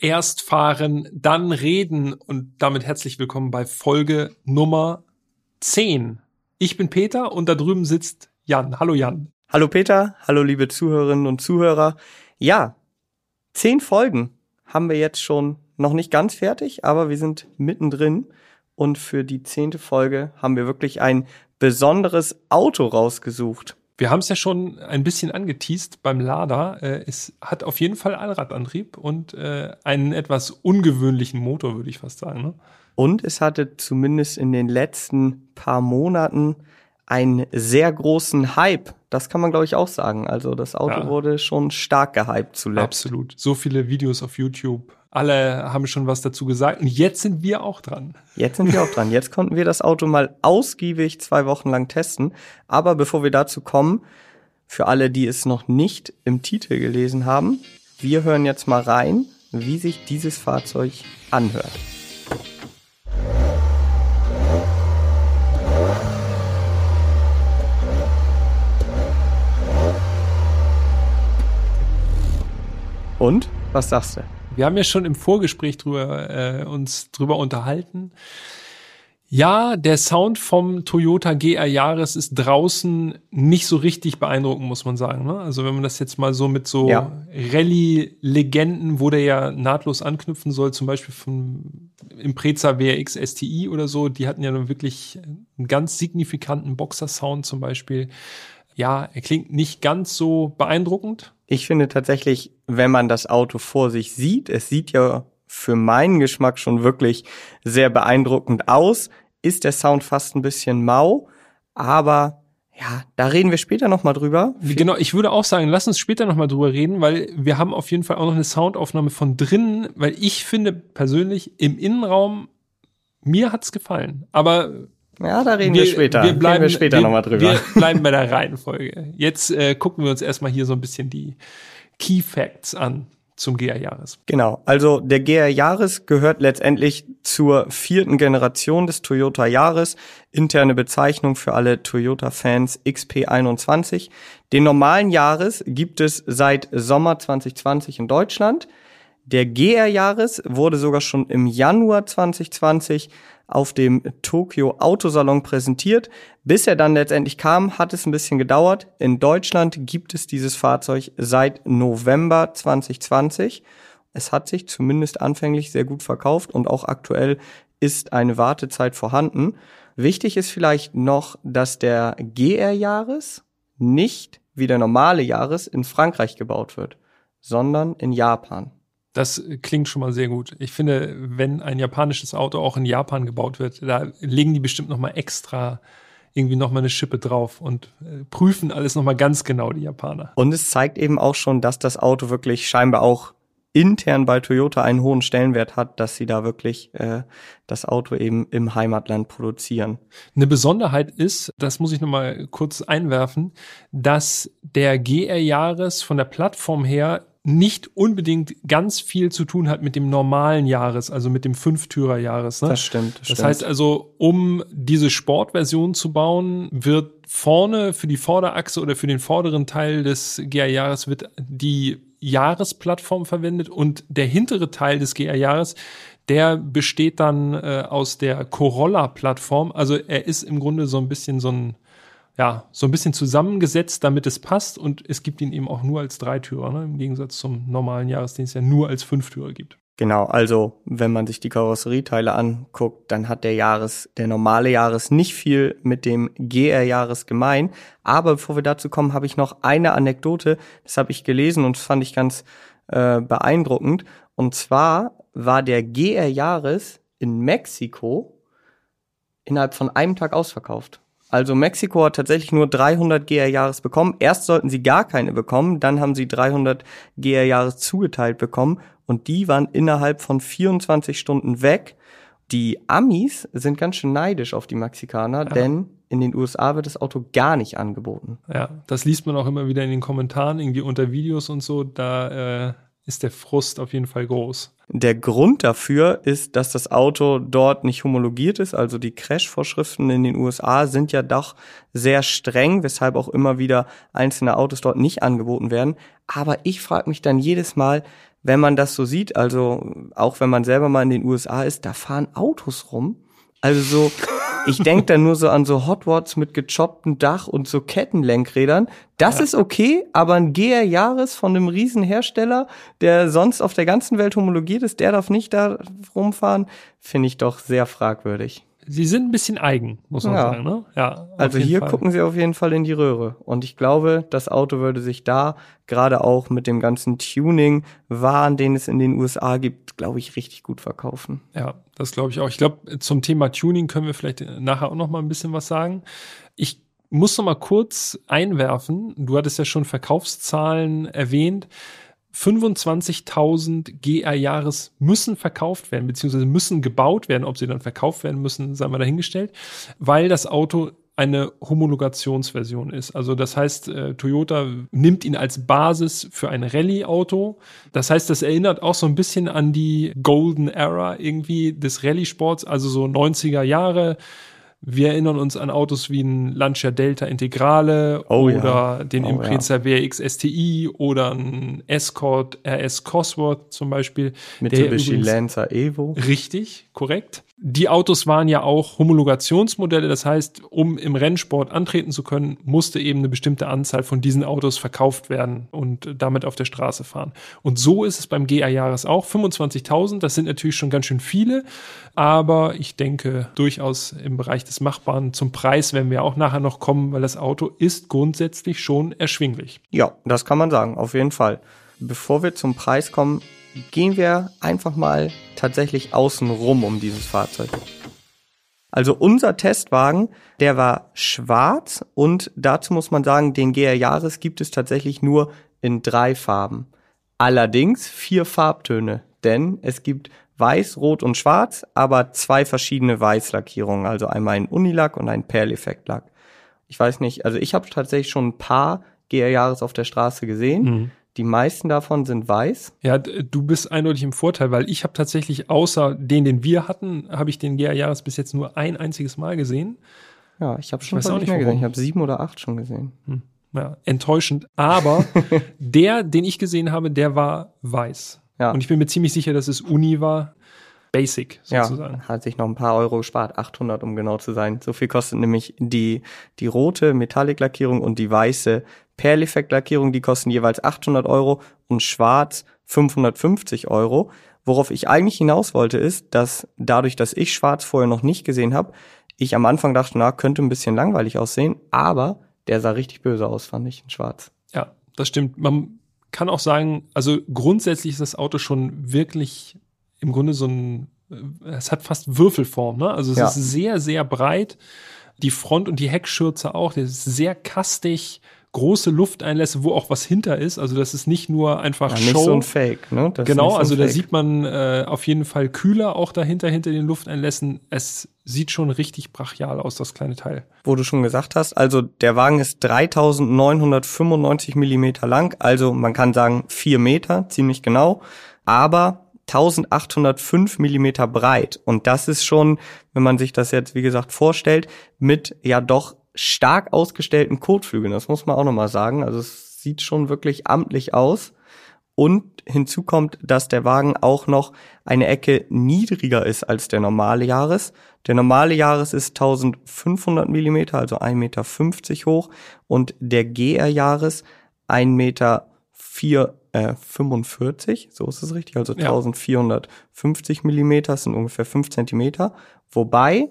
Erst fahren, dann reden und damit herzlich willkommen bei Folge Nummer 10. Ich bin Peter und da drüben sitzt Jan. Hallo Jan. Hallo Peter, hallo liebe Zuhörerinnen und Zuhörer. Ja, zehn Folgen haben wir jetzt schon noch nicht ganz fertig, aber wir sind mittendrin und für die zehnte Folge haben wir wirklich ein besonderes Auto rausgesucht. Wir haben es ja schon ein bisschen angeteased beim Lader. Äh, es hat auf jeden Fall Allradantrieb und äh, einen etwas ungewöhnlichen Motor, würde ich fast sagen. Ne? Und es hatte zumindest in den letzten paar Monaten einen sehr großen Hype. Das kann man, glaube ich, auch sagen. Also das Auto ja. wurde schon stark gehypt zuletzt. Absolut. So viele Videos auf YouTube, alle haben schon was dazu gesagt. Und jetzt sind wir auch dran. Jetzt sind wir auch dran. Jetzt konnten wir das Auto mal ausgiebig zwei Wochen lang testen. Aber bevor wir dazu kommen, für alle, die es noch nicht im Titel gelesen haben, wir hören jetzt mal rein, wie sich dieses Fahrzeug anhört. Und? Was sagst du? Wir haben ja schon im Vorgespräch drüber, äh, uns drüber unterhalten. Ja, der Sound vom Toyota GR Jahres ist draußen nicht so richtig beeindruckend, muss man sagen. Ne? Also wenn man das jetzt mal so mit so ja. Rallye-Legenden, wo der ja nahtlos anknüpfen soll, zum Beispiel vom Impreza WRX STI oder so, die hatten ja nun wirklich einen ganz signifikanten Boxer-Sound zum Beispiel. Ja, er klingt nicht ganz so beeindruckend, ich finde tatsächlich, wenn man das Auto vor sich sieht, es sieht ja für meinen Geschmack schon wirklich sehr beeindruckend aus, ist der Sound fast ein bisschen mau, aber ja, da reden wir später nochmal drüber. Genau, ich würde auch sagen, lass uns später nochmal drüber reden, weil wir haben auf jeden Fall auch noch eine Soundaufnahme von drinnen, weil ich finde persönlich im Innenraum, mir hat's gefallen. Aber ja, da reden wir, wir später. Wir bleiben wir später nochmal drüber. Wir bleiben bei der Reihenfolge. Jetzt äh, gucken wir uns erstmal hier so ein bisschen die Key Facts an zum GR Jahres. Genau. Also der GR Jahres gehört letztendlich zur vierten Generation des Toyota Jahres. Interne Bezeichnung für alle Toyota-Fans XP21. Den normalen Jahres gibt es seit Sommer 2020 in Deutschland. Der GR Jahres wurde sogar schon im Januar 2020 auf dem Tokyo Autosalon präsentiert. Bis er dann letztendlich kam, hat es ein bisschen gedauert. In Deutschland gibt es dieses Fahrzeug seit November 2020. Es hat sich zumindest anfänglich sehr gut verkauft und auch aktuell ist eine Wartezeit vorhanden. Wichtig ist vielleicht noch, dass der GR Jahres nicht wie der normale Jahres in Frankreich gebaut wird, sondern in Japan. Das klingt schon mal sehr gut. Ich finde, wenn ein japanisches Auto auch in Japan gebaut wird, da legen die bestimmt noch mal extra irgendwie noch mal eine Schippe drauf und äh, prüfen alles noch mal ganz genau, die Japaner. Und es zeigt eben auch schon, dass das Auto wirklich scheinbar auch intern bei Toyota einen hohen Stellenwert hat, dass sie da wirklich äh, das Auto eben im Heimatland produzieren. Eine Besonderheit ist, das muss ich noch mal kurz einwerfen, dass der GR Jahres von der Plattform her nicht unbedingt ganz viel zu tun hat mit dem normalen Jahres, also mit dem Fünftürer-Jahres. Ne? Das stimmt. Das, stimmt. heißt also, um diese Sportversion zu bauen, wird vorne für die Vorderachse oder für den vorderen Teil des GR-Jahres wird die Jahresplattform verwendet und der hintere Teil des GR-Jahres, der besteht dann äh, aus der Corolla-Plattform. Also er ist im Grunde so ein bisschen so ein ja, so ein bisschen zusammengesetzt, damit es passt und es gibt ihn eben auch nur als Dreitürer, ne? im Gegensatz zum normalen Jahres, den es ja nur als Fünftürer gibt. Genau, also wenn man sich die Karosserieteile anguckt, dann hat der Jahres, der normale Jahres nicht viel mit dem GR-Jahres gemein. Aber bevor wir dazu kommen, habe ich noch eine Anekdote, das habe ich gelesen und fand ich ganz äh, beeindruckend. Und zwar war der GR-Jahres in Mexiko innerhalb von einem Tag ausverkauft. Also Mexiko hat tatsächlich nur 300 GR-Jahres bekommen. Erst sollten sie gar keine bekommen, dann haben sie 300 GR-Jahres zugeteilt bekommen und die waren innerhalb von 24 Stunden weg. Die Amis sind ganz schön neidisch auf die Mexikaner, ja. denn in den USA wird das Auto gar nicht angeboten. Ja, das liest man auch immer wieder in den Kommentaren, irgendwie unter Videos und so. Da äh, ist der Frust auf jeden Fall groß. Der Grund dafür ist, dass das Auto dort nicht homologiert ist. Also die Crash-Vorschriften in den USA sind ja doch sehr streng, weshalb auch immer wieder einzelne Autos dort nicht angeboten werden. Aber ich frage mich dann jedes Mal, wenn man das so sieht, also auch wenn man selber mal in den USA ist, da fahren Autos rum. Also so, ich denke da nur so an so Hotwads mit gechopptem Dach und so Kettenlenkrädern. Das ja. ist okay, aber ein GR Jahres von einem Riesenhersteller, der sonst auf der ganzen Welt homologiert ist, der darf nicht da rumfahren, finde ich doch sehr fragwürdig sie sind ein bisschen eigen, muss man ja. sagen. Ne? Ja, also hier Fall. gucken sie auf jeden Fall in die Röhre. Und ich glaube, das Auto würde sich da gerade auch mit dem ganzen Tuning-Wahn, den es in den USA gibt, glaube ich, richtig gut verkaufen. Ja, das glaube ich auch. Ich glaube, zum Thema Tuning können wir vielleicht nachher auch noch mal ein bisschen was sagen. Ich muss noch mal kurz einwerfen. Du hattest ja schon Verkaufszahlen erwähnt. 25.000 GR-Jahres müssen verkauft werden, beziehungsweise müssen gebaut werden. Ob sie dann verkauft werden müssen, sei mal dahingestellt, weil das Auto eine Homologationsversion ist. Also das heißt, äh, Toyota nimmt ihn als Basis für ein Rallye-Auto. Das heißt, das erinnert auch so ein bisschen an die Golden Era irgendwie des Rallye-Sports, also so 90er Jahre wir erinnern uns an Autos wie ein Lancia Delta Integrale oh, oder ja. den oh, Impreza ja. WRX STI oder ein Escort RS Cosworth zum Beispiel. Mitsubishi Lancer Evo. Richtig, korrekt. Die Autos waren ja auch Homologationsmodelle, das heißt, um im Rennsport antreten zu können, musste eben eine bestimmte Anzahl von diesen Autos verkauft werden und damit auf der Straße fahren. Und so ist es beim GR Jahres auch. 25.000, das sind natürlich schon ganz schön viele, aber ich denke durchaus im Bereich des Machbaren. Zum Preis werden wir auch nachher noch kommen, weil das Auto ist grundsätzlich schon erschwinglich. Ja, das kann man sagen, auf jeden Fall. Bevor wir zum Preis kommen, gehen wir einfach mal tatsächlich außen rum um dieses Fahrzeug. Also unser Testwagen, der war schwarz und dazu muss man sagen, den GR Jahres gibt es tatsächlich nur in drei Farben. Allerdings vier Farbtöne, denn es gibt weiß, rot und schwarz, aber zwei verschiedene Weißlackierungen, also einmal ein Unilack und ein Perleffektlack. Ich weiß nicht, also ich habe tatsächlich schon ein paar GR Jahres auf der Straße gesehen. Mhm. Die meisten davon sind weiß. Ja, du bist eindeutig im Vorteil, weil ich habe tatsächlich außer den, den wir hatten, habe ich den GR Jahres bis jetzt nur ein einziges Mal gesehen. Ja, ich habe schon ich auch nicht mehr gesehen. Ich habe sieben oder acht schon gesehen. Hm. Ja, enttäuschend. Aber der, den ich gesehen habe, der war weiß. Ja. Und ich bin mir ziemlich sicher, dass es Uni war. Basic sozusagen. Ja, hat sich noch ein paar Euro gespart, 800 um genau zu sein. So viel kostet nämlich die, die rote Metallic-Lackierung und die weiße Perleffekt-Lackierung, die kosten jeweils 800 Euro und schwarz 550 Euro. Worauf ich eigentlich hinaus wollte, ist, dass dadurch, dass ich schwarz vorher noch nicht gesehen habe, ich am Anfang dachte, na, könnte ein bisschen langweilig aussehen, aber der sah richtig böse aus, fand ich, in schwarz. Ja, das stimmt. Man kann auch sagen, also grundsätzlich ist das Auto schon wirklich im Grunde so ein, es hat fast Würfelform, ne? Also es ja. ist sehr, sehr breit. Die Front- und die Heckschürze auch, der ist sehr kastig, große Lufteinlässe, wo auch was hinter ist. Also das ist nicht nur einfach ja, nicht Show. so ein Fake, ne? Das genau, so also Fake. da sieht man äh, auf jeden Fall kühler auch dahinter, hinter den Lufteinlässen. Es sieht schon richtig brachial aus, das kleine Teil. Wo du schon gesagt hast, also der Wagen ist 3995 Millimeter lang, also man kann sagen vier Meter, ziemlich genau. Aber 1805 Millimeter breit. Und das ist schon, wenn man sich das jetzt, wie gesagt, vorstellt, mit ja doch stark ausgestellten Kotflügeln. Das muss man auch nochmal sagen. Also es sieht schon wirklich amtlich aus. Und hinzu kommt, dass der Wagen auch noch eine Ecke niedriger ist als der normale Jahres. Der normale Jahres ist 1500 Millimeter, also 1,50 Meter hoch. Und der GR Jahres 1,4 Meter äh, 45, so ist es richtig, also ja. 1450 Millimeter sind ungefähr 5 Zentimeter. Wobei,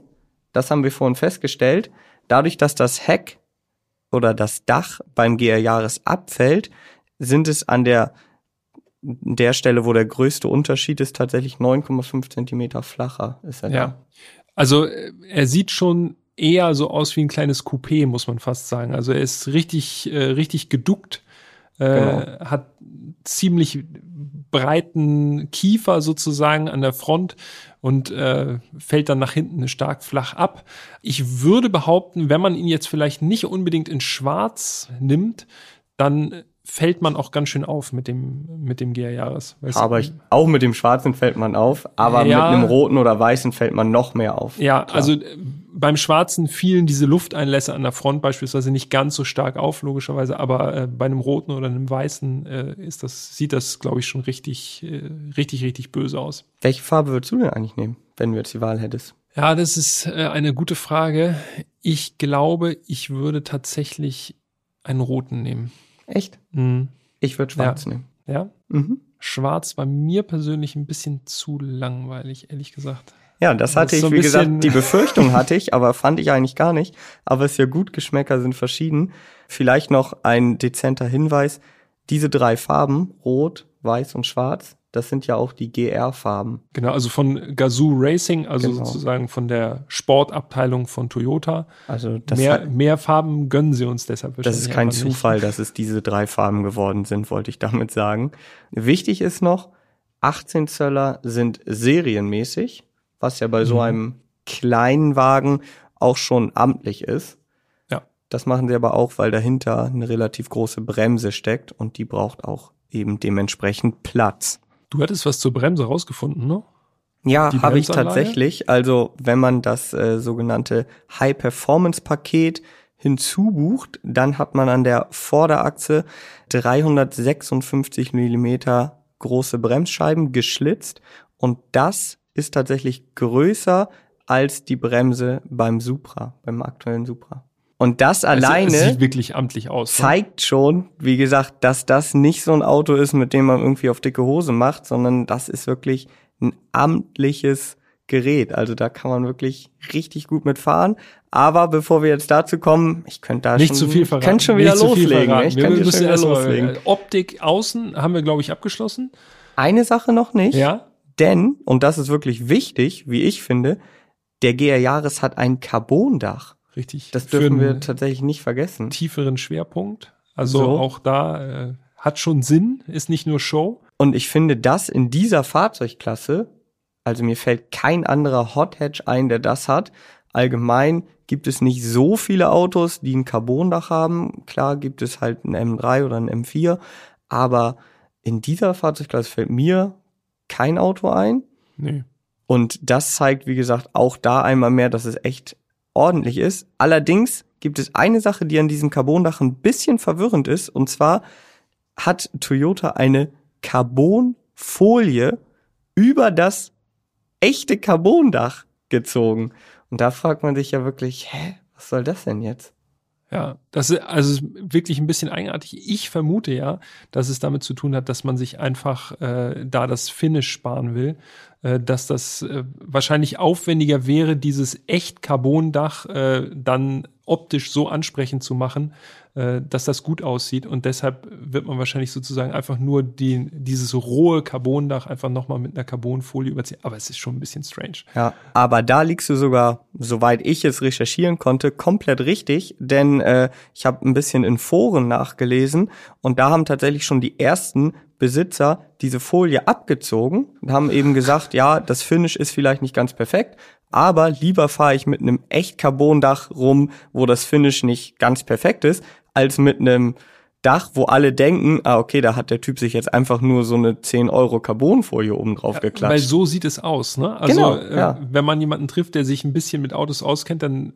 das haben wir vorhin festgestellt, Dadurch, dass das Heck oder das Dach beim GR Jahres abfällt, sind es an der der Stelle, wo der größte Unterschied ist, tatsächlich 9,5 Zentimeter flacher ist er. Ja. Da. Also er sieht schon eher so aus wie ein kleines Coupé, muss man fast sagen. Also er ist richtig, äh, richtig geduckt, äh, genau. hat ziemlich breiten Kiefer sozusagen an der Front und äh, fällt dann nach hinten stark flach ab. Ich würde behaupten, wenn man ihn jetzt vielleicht nicht unbedingt in Schwarz nimmt, dann fällt man auch ganz schön auf mit dem, mit dem GR Jahres. Aber ich, auch mit dem schwarzen fällt man auf, aber ja, mit einem roten oder weißen fällt man noch mehr auf. Ja, Klar. also äh, beim schwarzen fielen diese Lufteinlässe an der Front beispielsweise nicht ganz so stark auf, logischerweise, aber äh, bei einem roten oder einem weißen äh, ist das, sieht das, glaube ich, schon richtig, äh, richtig, richtig böse aus. Welche Farbe würdest du denn eigentlich nehmen, wenn du jetzt die Wahl hättest? Ja, das ist äh, eine gute Frage. Ich glaube, ich würde tatsächlich einen roten nehmen. Echt? Mhm. Ich würde schwarz ja. nehmen. Ja? Mhm. Schwarz war mir persönlich ein bisschen zu langweilig, ehrlich gesagt. Ja, das hatte das ich, so wie gesagt, die Befürchtung hatte ich, aber fand ich eigentlich gar nicht. Aber es ist ja gut, Geschmäcker sind verschieden. Vielleicht noch ein dezenter Hinweis. Diese drei Farben, Rot, Weiß und Schwarz, das sind ja auch die GR-Farben. Genau, also von Gazoo Racing, also genau. sozusagen von der Sportabteilung von Toyota. Also das mehr, hat, mehr Farben gönnen sie uns deshalb. Das ist kein Zufall, nicht. dass es diese drei Farben geworden sind, wollte ich damit sagen. Wichtig ist noch, 18 Zöller sind serienmäßig, was ja bei mhm. so einem kleinen Wagen auch schon amtlich ist. Ja. Das machen sie aber auch, weil dahinter eine relativ große Bremse steckt und die braucht auch eben dementsprechend Platz. Du hattest was zur Bremse rausgefunden, ne? Ja, habe ich tatsächlich. Also wenn man das äh, sogenannte High-Performance-Paket hinzubucht, dann hat man an der Vorderachse 356 Millimeter große Bremsscheiben geschlitzt und das ist tatsächlich größer als die Bremse beim Supra, beim aktuellen Supra. Und das alleine amtlich aus. Ne? Zeigt schon, wie gesagt, dass das nicht so ein Auto ist, mit dem man irgendwie auf dicke Hose macht, sondern das ist wirklich ein amtliches Gerät. Also da kann man wirklich richtig gut mitfahren. Aber bevor wir jetzt dazu kommen, ich könnte da nicht schon, zu viel verraten. Könnte schon wieder loslegen. Ne? Ich wir könnte schon wieder loslegen. Mal, Optik außen haben wir glaube ich abgeschlossen. Eine Sache noch nicht. Ja. Denn und das ist wirklich wichtig, wie ich finde, der GR Jahres hat ein Carbondach. Richtig. Das dürfen wir tatsächlich nicht vergessen. Tieferen Schwerpunkt. Also so. auch da äh, hat schon Sinn, ist nicht nur Show. Und ich finde das in dieser Fahrzeugklasse, also mir fällt kein anderer Hot Hatch ein, der das hat. Allgemein gibt es nicht so viele Autos, die ein Carbondach haben. Klar gibt es halt ein M3 oder ein M4, aber in dieser Fahrzeugklasse fällt mir kein Auto ein. Nee. Und das zeigt, wie gesagt, auch da einmal mehr, dass es echt ordentlich ist. Allerdings gibt es eine Sache, die an diesem Carbondach ein bisschen verwirrend ist. Und zwar hat Toyota eine Carbonfolie über das echte Carbondach gezogen. Und da fragt man sich ja wirklich, hä, was soll das denn jetzt? Ja, das ist also wirklich ein bisschen eigenartig. Ich vermute ja, dass es damit zu tun hat, dass man sich einfach äh, da das Finish sparen will, dass das äh, wahrscheinlich aufwendiger wäre, dieses echt Carbondach äh, dann optisch so ansprechend zu machen, äh, dass das gut aussieht. Und deshalb wird man wahrscheinlich sozusagen einfach nur die, dieses rohe Carbondach einfach nochmal mit einer Carbonfolie überziehen. Aber es ist schon ein bisschen strange. Ja, aber da liegst du sogar, soweit ich es recherchieren konnte, komplett richtig. Denn äh, ich habe ein bisschen in Foren nachgelesen und da haben tatsächlich schon die ersten Besitzer diese Folie abgezogen und haben eben gesagt, ja, das Finish ist vielleicht nicht ganz perfekt, aber lieber fahre ich mit einem echt Carbondach rum, wo das Finish nicht ganz perfekt ist, als mit einem Dach, wo alle denken, ah, okay, da hat der Typ sich jetzt einfach nur so eine 10 Euro Carbonfolie oben drauf ja, geklatscht. Weil so sieht es aus, ne? Also, genau, äh, ja. wenn man jemanden trifft, der sich ein bisschen mit Autos auskennt, dann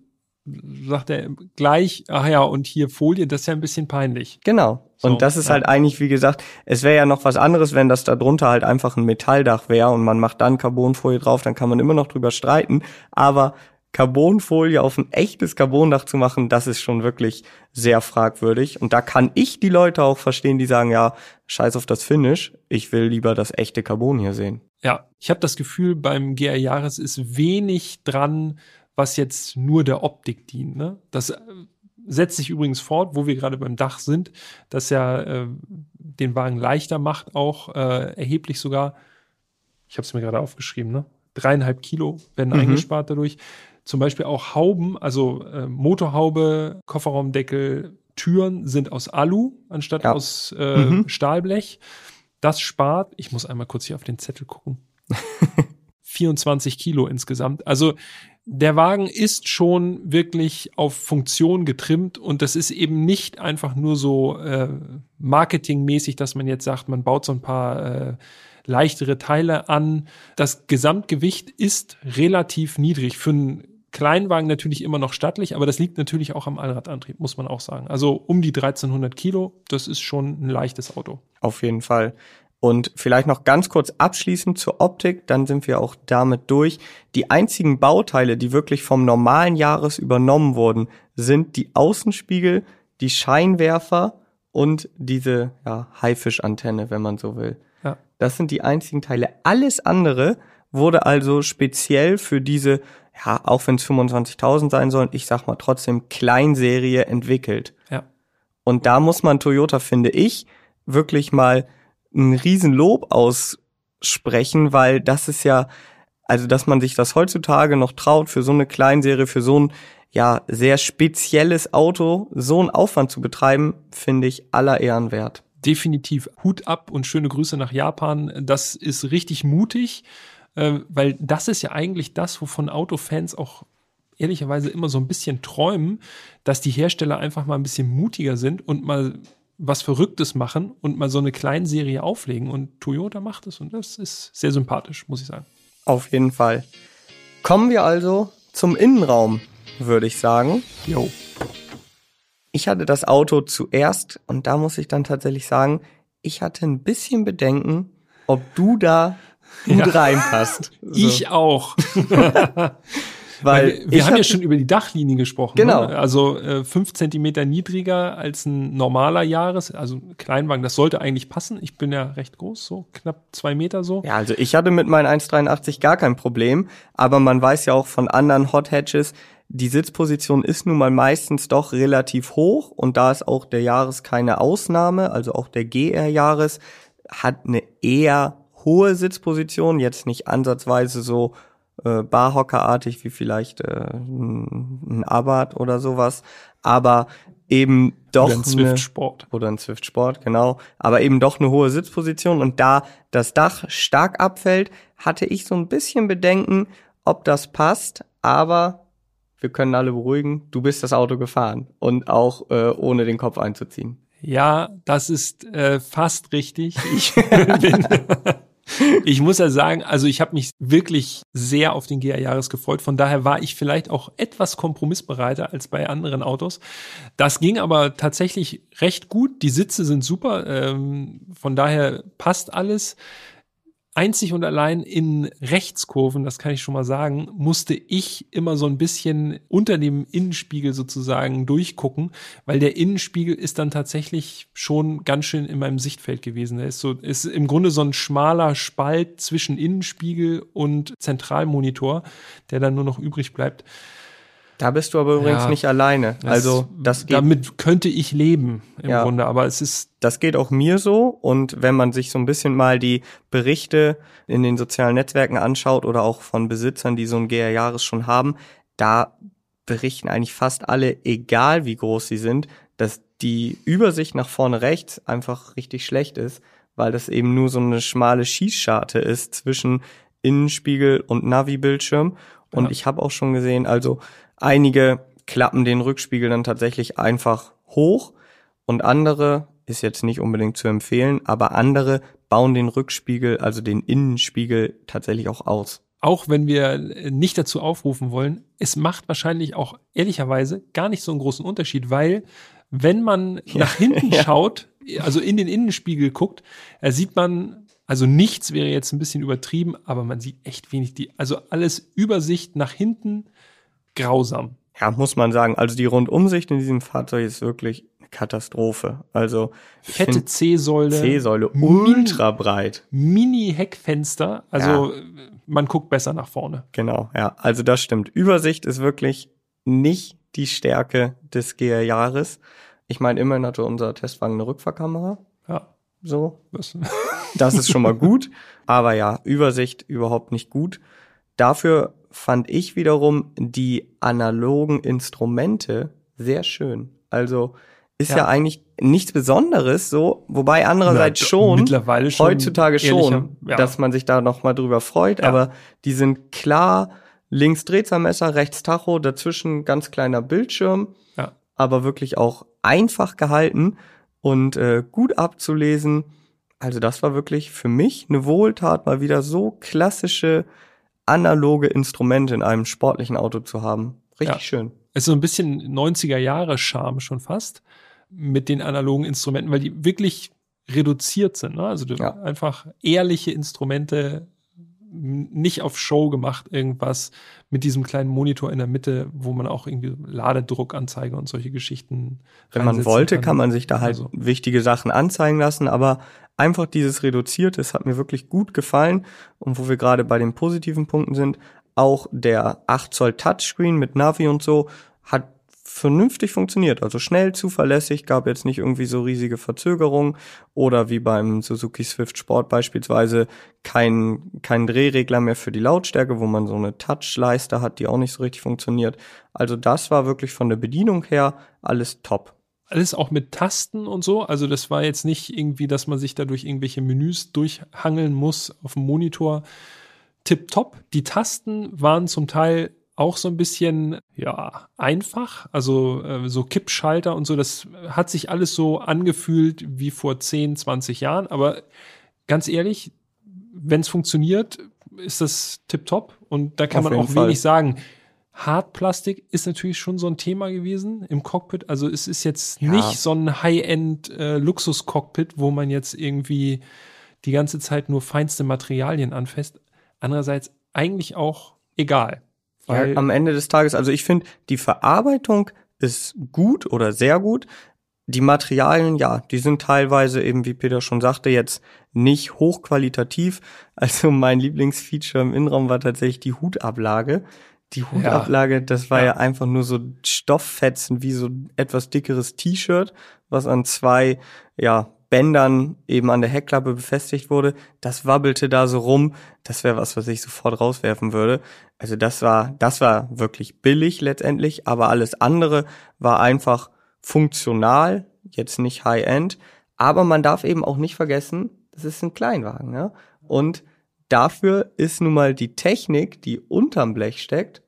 sagt er gleich, ach ja, und hier Folie, das ist ja ein bisschen peinlich. Genau. So, und das ist ja. halt eigentlich, wie gesagt, es wäre ja noch was anderes, wenn das da drunter halt einfach ein Metalldach wäre und man macht dann Carbonfolie drauf, dann kann man immer noch drüber streiten. Aber Carbonfolie auf ein echtes Carbondach zu machen, das ist schon wirklich sehr fragwürdig. Und da kann ich die Leute auch verstehen, die sagen, ja, scheiß auf das Finish, ich will lieber das echte Carbon hier sehen. Ja, ich habe das Gefühl, beim GR Jahres ist wenig dran, was jetzt nur der Optik dient. Ne? Das setzt sich übrigens fort, wo wir gerade beim Dach sind, das ja äh, den Wagen leichter macht, auch äh, erheblich sogar. Ich habe es mir gerade aufgeschrieben, ne? Dreieinhalb Kilo werden mhm. eingespart dadurch. Zum Beispiel auch Hauben, also äh, Motorhaube, Kofferraumdeckel, Türen sind aus Alu anstatt ja. aus äh, mhm. Stahlblech. Das spart, ich muss einmal kurz hier auf den Zettel gucken. 24 Kilo insgesamt. Also der Wagen ist schon wirklich auf Funktion getrimmt und das ist eben nicht einfach nur so äh, marketingmäßig, dass man jetzt sagt, man baut so ein paar äh, leichtere Teile an. Das Gesamtgewicht ist relativ niedrig für einen Kleinwagen natürlich immer noch stattlich, aber das liegt natürlich auch am Allradantrieb, muss man auch sagen. Also um die 1300 Kilo, das ist schon ein leichtes Auto. Auf jeden Fall. Und vielleicht noch ganz kurz abschließend zur Optik, dann sind wir auch damit durch. Die einzigen Bauteile, die wirklich vom normalen Jahres übernommen wurden, sind die Außenspiegel, die Scheinwerfer und diese ja, Haifischantenne, wenn man so will. Ja. Das sind die einzigen Teile. Alles andere wurde also speziell für diese, ja, auch wenn es 25.000 sein sollen, ich sag mal trotzdem Kleinserie entwickelt. Ja. Und da muss man Toyota, finde ich, wirklich mal ein Riesenlob aussprechen, weil das ist ja, also dass man sich das heutzutage noch traut, für so eine Kleinserie, für so ein ja sehr spezielles Auto so einen Aufwand zu betreiben, finde ich aller Ehren wert. Definitiv Hut ab und schöne Grüße nach Japan. Das ist richtig mutig, äh, weil das ist ja eigentlich das, wovon Autofans auch ehrlicherweise immer so ein bisschen träumen, dass die Hersteller einfach mal ein bisschen mutiger sind und mal was Verrücktes machen und mal so eine Kleinserie auflegen. Und Toyota macht es und das ist sehr sympathisch, muss ich sagen. Auf jeden Fall. Kommen wir also zum Innenraum, würde ich sagen. Jo. Ich hatte das Auto zuerst und da muss ich dann tatsächlich sagen, ich hatte ein bisschen Bedenken, ob du da gut ja. reinpasst. So. Ich auch. Weil wir haben ja schon über die Dachlinie gesprochen. Genau. Ne? Also äh, fünf Zentimeter niedriger als ein normaler Jahres, also Kleinwagen. Das sollte eigentlich passen. Ich bin ja recht groß, so knapp zwei Meter so. Ja, also ich hatte mit meinen 1,83 gar kein Problem. Aber man weiß ja auch von anderen Hot Hatches, die Sitzposition ist nun mal meistens doch relativ hoch und da ist auch der Jahres keine Ausnahme, also auch der GR-Jahres hat eine eher hohe Sitzposition, jetzt nicht ansatzweise so äh, Barhockerartig wie vielleicht äh, ein Abarth oder sowas, aber eben doch oder ein Swift Sport oder ein Swift Sport genau, aber eben doch eine hohe Sitzposition. Und da das Dach stark abfällt, hatte ich so ein bisschen Bedenken, ob das passt, aber wir können alle beruhigen, du bist das Auto gefahren. Und auch äh, ohne den Kopf einzuziehen. Ja, das ist äh, fast richtig. Ich bin ich muss ja sagen, also ich habe mich wirklich sehr auf den GR Jahres gefreut. Von daher war ich vielleicht auch etwas kompromissbereiter als bei anderen Autos. Das ging aber tatsächlich recht gut. Die Sitze sind super. Ähm, von daher passt alles einzig und allein in Rechtskurven, das kann ich schon mal sagen, musste ich immer so ein bisschen unter dem Innenspiegel sozusagen durchgucken, weil der Innenspiegel ist dann tatsächlich schon ganz schön in meinem Sichtfeld gewesen. Er ist so, ist im Grunde so ein schmaler Spalt zwischen Innenspiegel und Zentralmonitor, der dann nur noch übrig bleibt. Da bist du aber übrigens ja, nicht alleine. Das, also das geht, damit könnte ich leben im ja, Grunde, aber es ist das geht auch mir so und wenn man sich so ein bisschen mal die Berichte in den sozialen Netzwerken anschaut oder auch von Besitzern, die so ein GR Jahres schon haben, da berichten eigentlich fast alle, egal wie groß sie sind, dass die Übersicht nach vorne rechts einfach richtig schlecht ist, weil das eben nur so eine schmale Schießscharte ist zwischen Innenspiegel und Navi-Bildschirm. Und ja. ich habe auch schon gesehen, also Einige klappen den Rückspiegel dann tatsächlich einfach hoch und andere ist jetzt nicht unbedingt zu empfehlen, aber andere bauen den Rückspiegel, also den Innenspiegel tatsächlich auch aus. Auch wenn wir nicht dazu aufrufen wollen, es macht wahrscheinlich auch ehrlicherweise gar nicht so einen großen Unterschied, weil wenn man ja, nach hinten ja. schaut, also in den Innenspiegel guckt, sieht man, also nichts wäre jetzt ein bisschen übertrieben, aber man sieht echt wenig die, also alles Übersicht nach hinten grausam. Ja, muss man sagen. Also die Rundumsicht in diesem Fahrzeug ist wirklich eine Katastrophe. Also fette C-Säule, C-Säule ultra breit, Mini-Heckfenster. Also ja. man guckt besser nach vorne. Genau, ja. Also das stimmt. Übersicht ist wirklich nicht die Stärke des GR Jahres. Ich meine, immerhin hatte unser Testwagen eine Rückfahrkamera. Ja. So. Das ist schon mal gut. Aber ja, Übersicht überhaupt nicht gut. Dafür fand ich wiederum die analogen Instrumente sehr schön. Also ist ja, ja eigentlich nichts Besonderes so, wobei andererseits Na, schon, mittlerweile schon heutzutage schon, ja. dass man sich da noch mal drüber freut, ja. aber die sind klar, links Drehzahlmesser, rechts Tacho, dazwischen ganz kleiner Bildschirm, Ja. aber wirklich auch einfach gehalten und äh, gut abzulesen. Also das war wirklich für mich eine Wohltat, mal wieder so klassische analoge Instrumente in einem sportlichen Auto zu haben. Richtig Ja. schön. Es ist so ein bisschen 90er Jahre Charme schon fast mit den analogen Instrumenten, weil die wirklich reduziert sind. Ne? Also du- Ja. einfach ehrliche Instrumente, nicht auf Show gemacht, irgendwas mit diesem kleinen Monitor in der Mitte, wo man auch irgendwie Ladedruckanzeige und solche Geschichten. Wenn man wollte, kann man sich da halt Also, wichtige Sachen anzeigen lassen, aber einfach dieses Reduzierte, das hat mir wirklich gut gefallen. Und wo wir gerade bei den positiven Punkten sind, auch der 8 Zoll Touchscreen mit Navi und so hat vernünftig funktioniert. Also schnell, zuverlässig, gab jetzt nicht irgendwie so riesige Verzögerungen oder wie beim Suzuki Swift Sport beispielsweise kein, kein Drehregler mehr für die Lautstärke, wo man so eine Touchleiste hat, die auch nicht so richtig funktioniert. Also das war wirklich von der Bedienung her alles top. alles auch mit Tasten und so. Also das war jetzt nicht irgendwie, dass man sich da durch irgendwelche Menüs durchhangeln muss auf dem Monitor. Tipptopp. Die Tasten waren zum Teil auch so ein bisschen, ja, einfach. Also äh, so Kippschalter und so. Das hat sich alles so angefühlt wie vor 10, 20 Jahren. Aber ganz ehrlich, wenn es funktioniert, ist das tipptopp. Und da kann Auf man auch Fall. wenig sagen. Hartplastik ist natürlich schon so ein Thema gewesen im Cockpit. Also es ist jetzt Ja. nicht so ein High-End äh, wo man jetzt irgendwie die ganze Zeit nur feinste Materialien anfasst. Andererseits eigentlich auch egal. Ja, am Ende des Tages, also ich finde, die Verarbeitung ist gut oder sehr gut. Die Materialien, ja, die sind teilweise eben, wie Peter schon sagte, jetzt nicht hochqualitativ. Also mein Lieblingsfeature im Innenraum war tatsächlich die Hutablage. Die Hutablage, das war ja. Ja. einfach nur so Stofffetzen wie so etwas dickeres T-Shirt, was an zwei, ja, Bändern eben an der Heckklappe befestigt wurde. Das wabbelte da so rum. Das wäre was, was ich sofort rauswerfen würde. Also das war, das war wirklich billig letztendlich, aber alles andere war einfach funktional, jetzt nicht High-End. Aber man darf eben auch nicht vergessen, das ist ein Kleinwagen, ja. Und dafür ist nun mal die Technik, die unterm Blech steckt,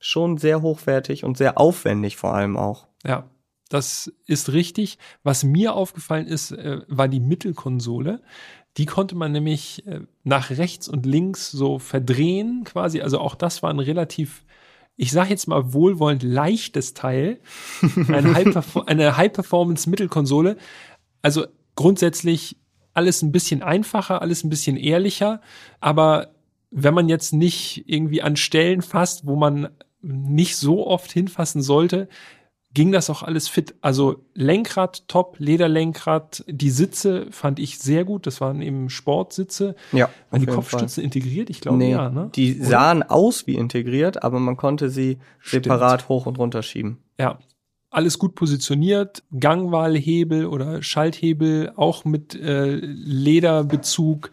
schon sehr hochwertig und sehr aufwendig vor allem auch. Ja, das ist richtig. Was mir aufgefallen ist, äh, war die Mittelkonsole. Die konnte man nämlich äh, nach rechts und links so verdrehen quasi. Also auch das war ein relativ, ich sage jetzt mal wohlwollend leichtes Teil. Eine High-Performance-Mittelkonsole. Also grundsätzlich alles ein bisschen einfacher, alles ein bisschen ehrlicher. Aber wenn man jetzt nicht irgendwie an Stellen fasst, wo man nicht so oft hinfassen sollte, ging das auch alles fit. Also Lenkrad top, Lederlenkrad, die Sitze fand ich sehr gut. Das waren eben Sportsitze. Ja, Waren die Kopfstütze integriert? Ich glaube Nee, ja. Ne? die Oder? sahen aus wie integriert, aber man konnte sie separat hoch und runter schieben. Ja, alles gut positioniert. Gangwahlhebel oder Schalthebel auch mit äh, Lederbezug.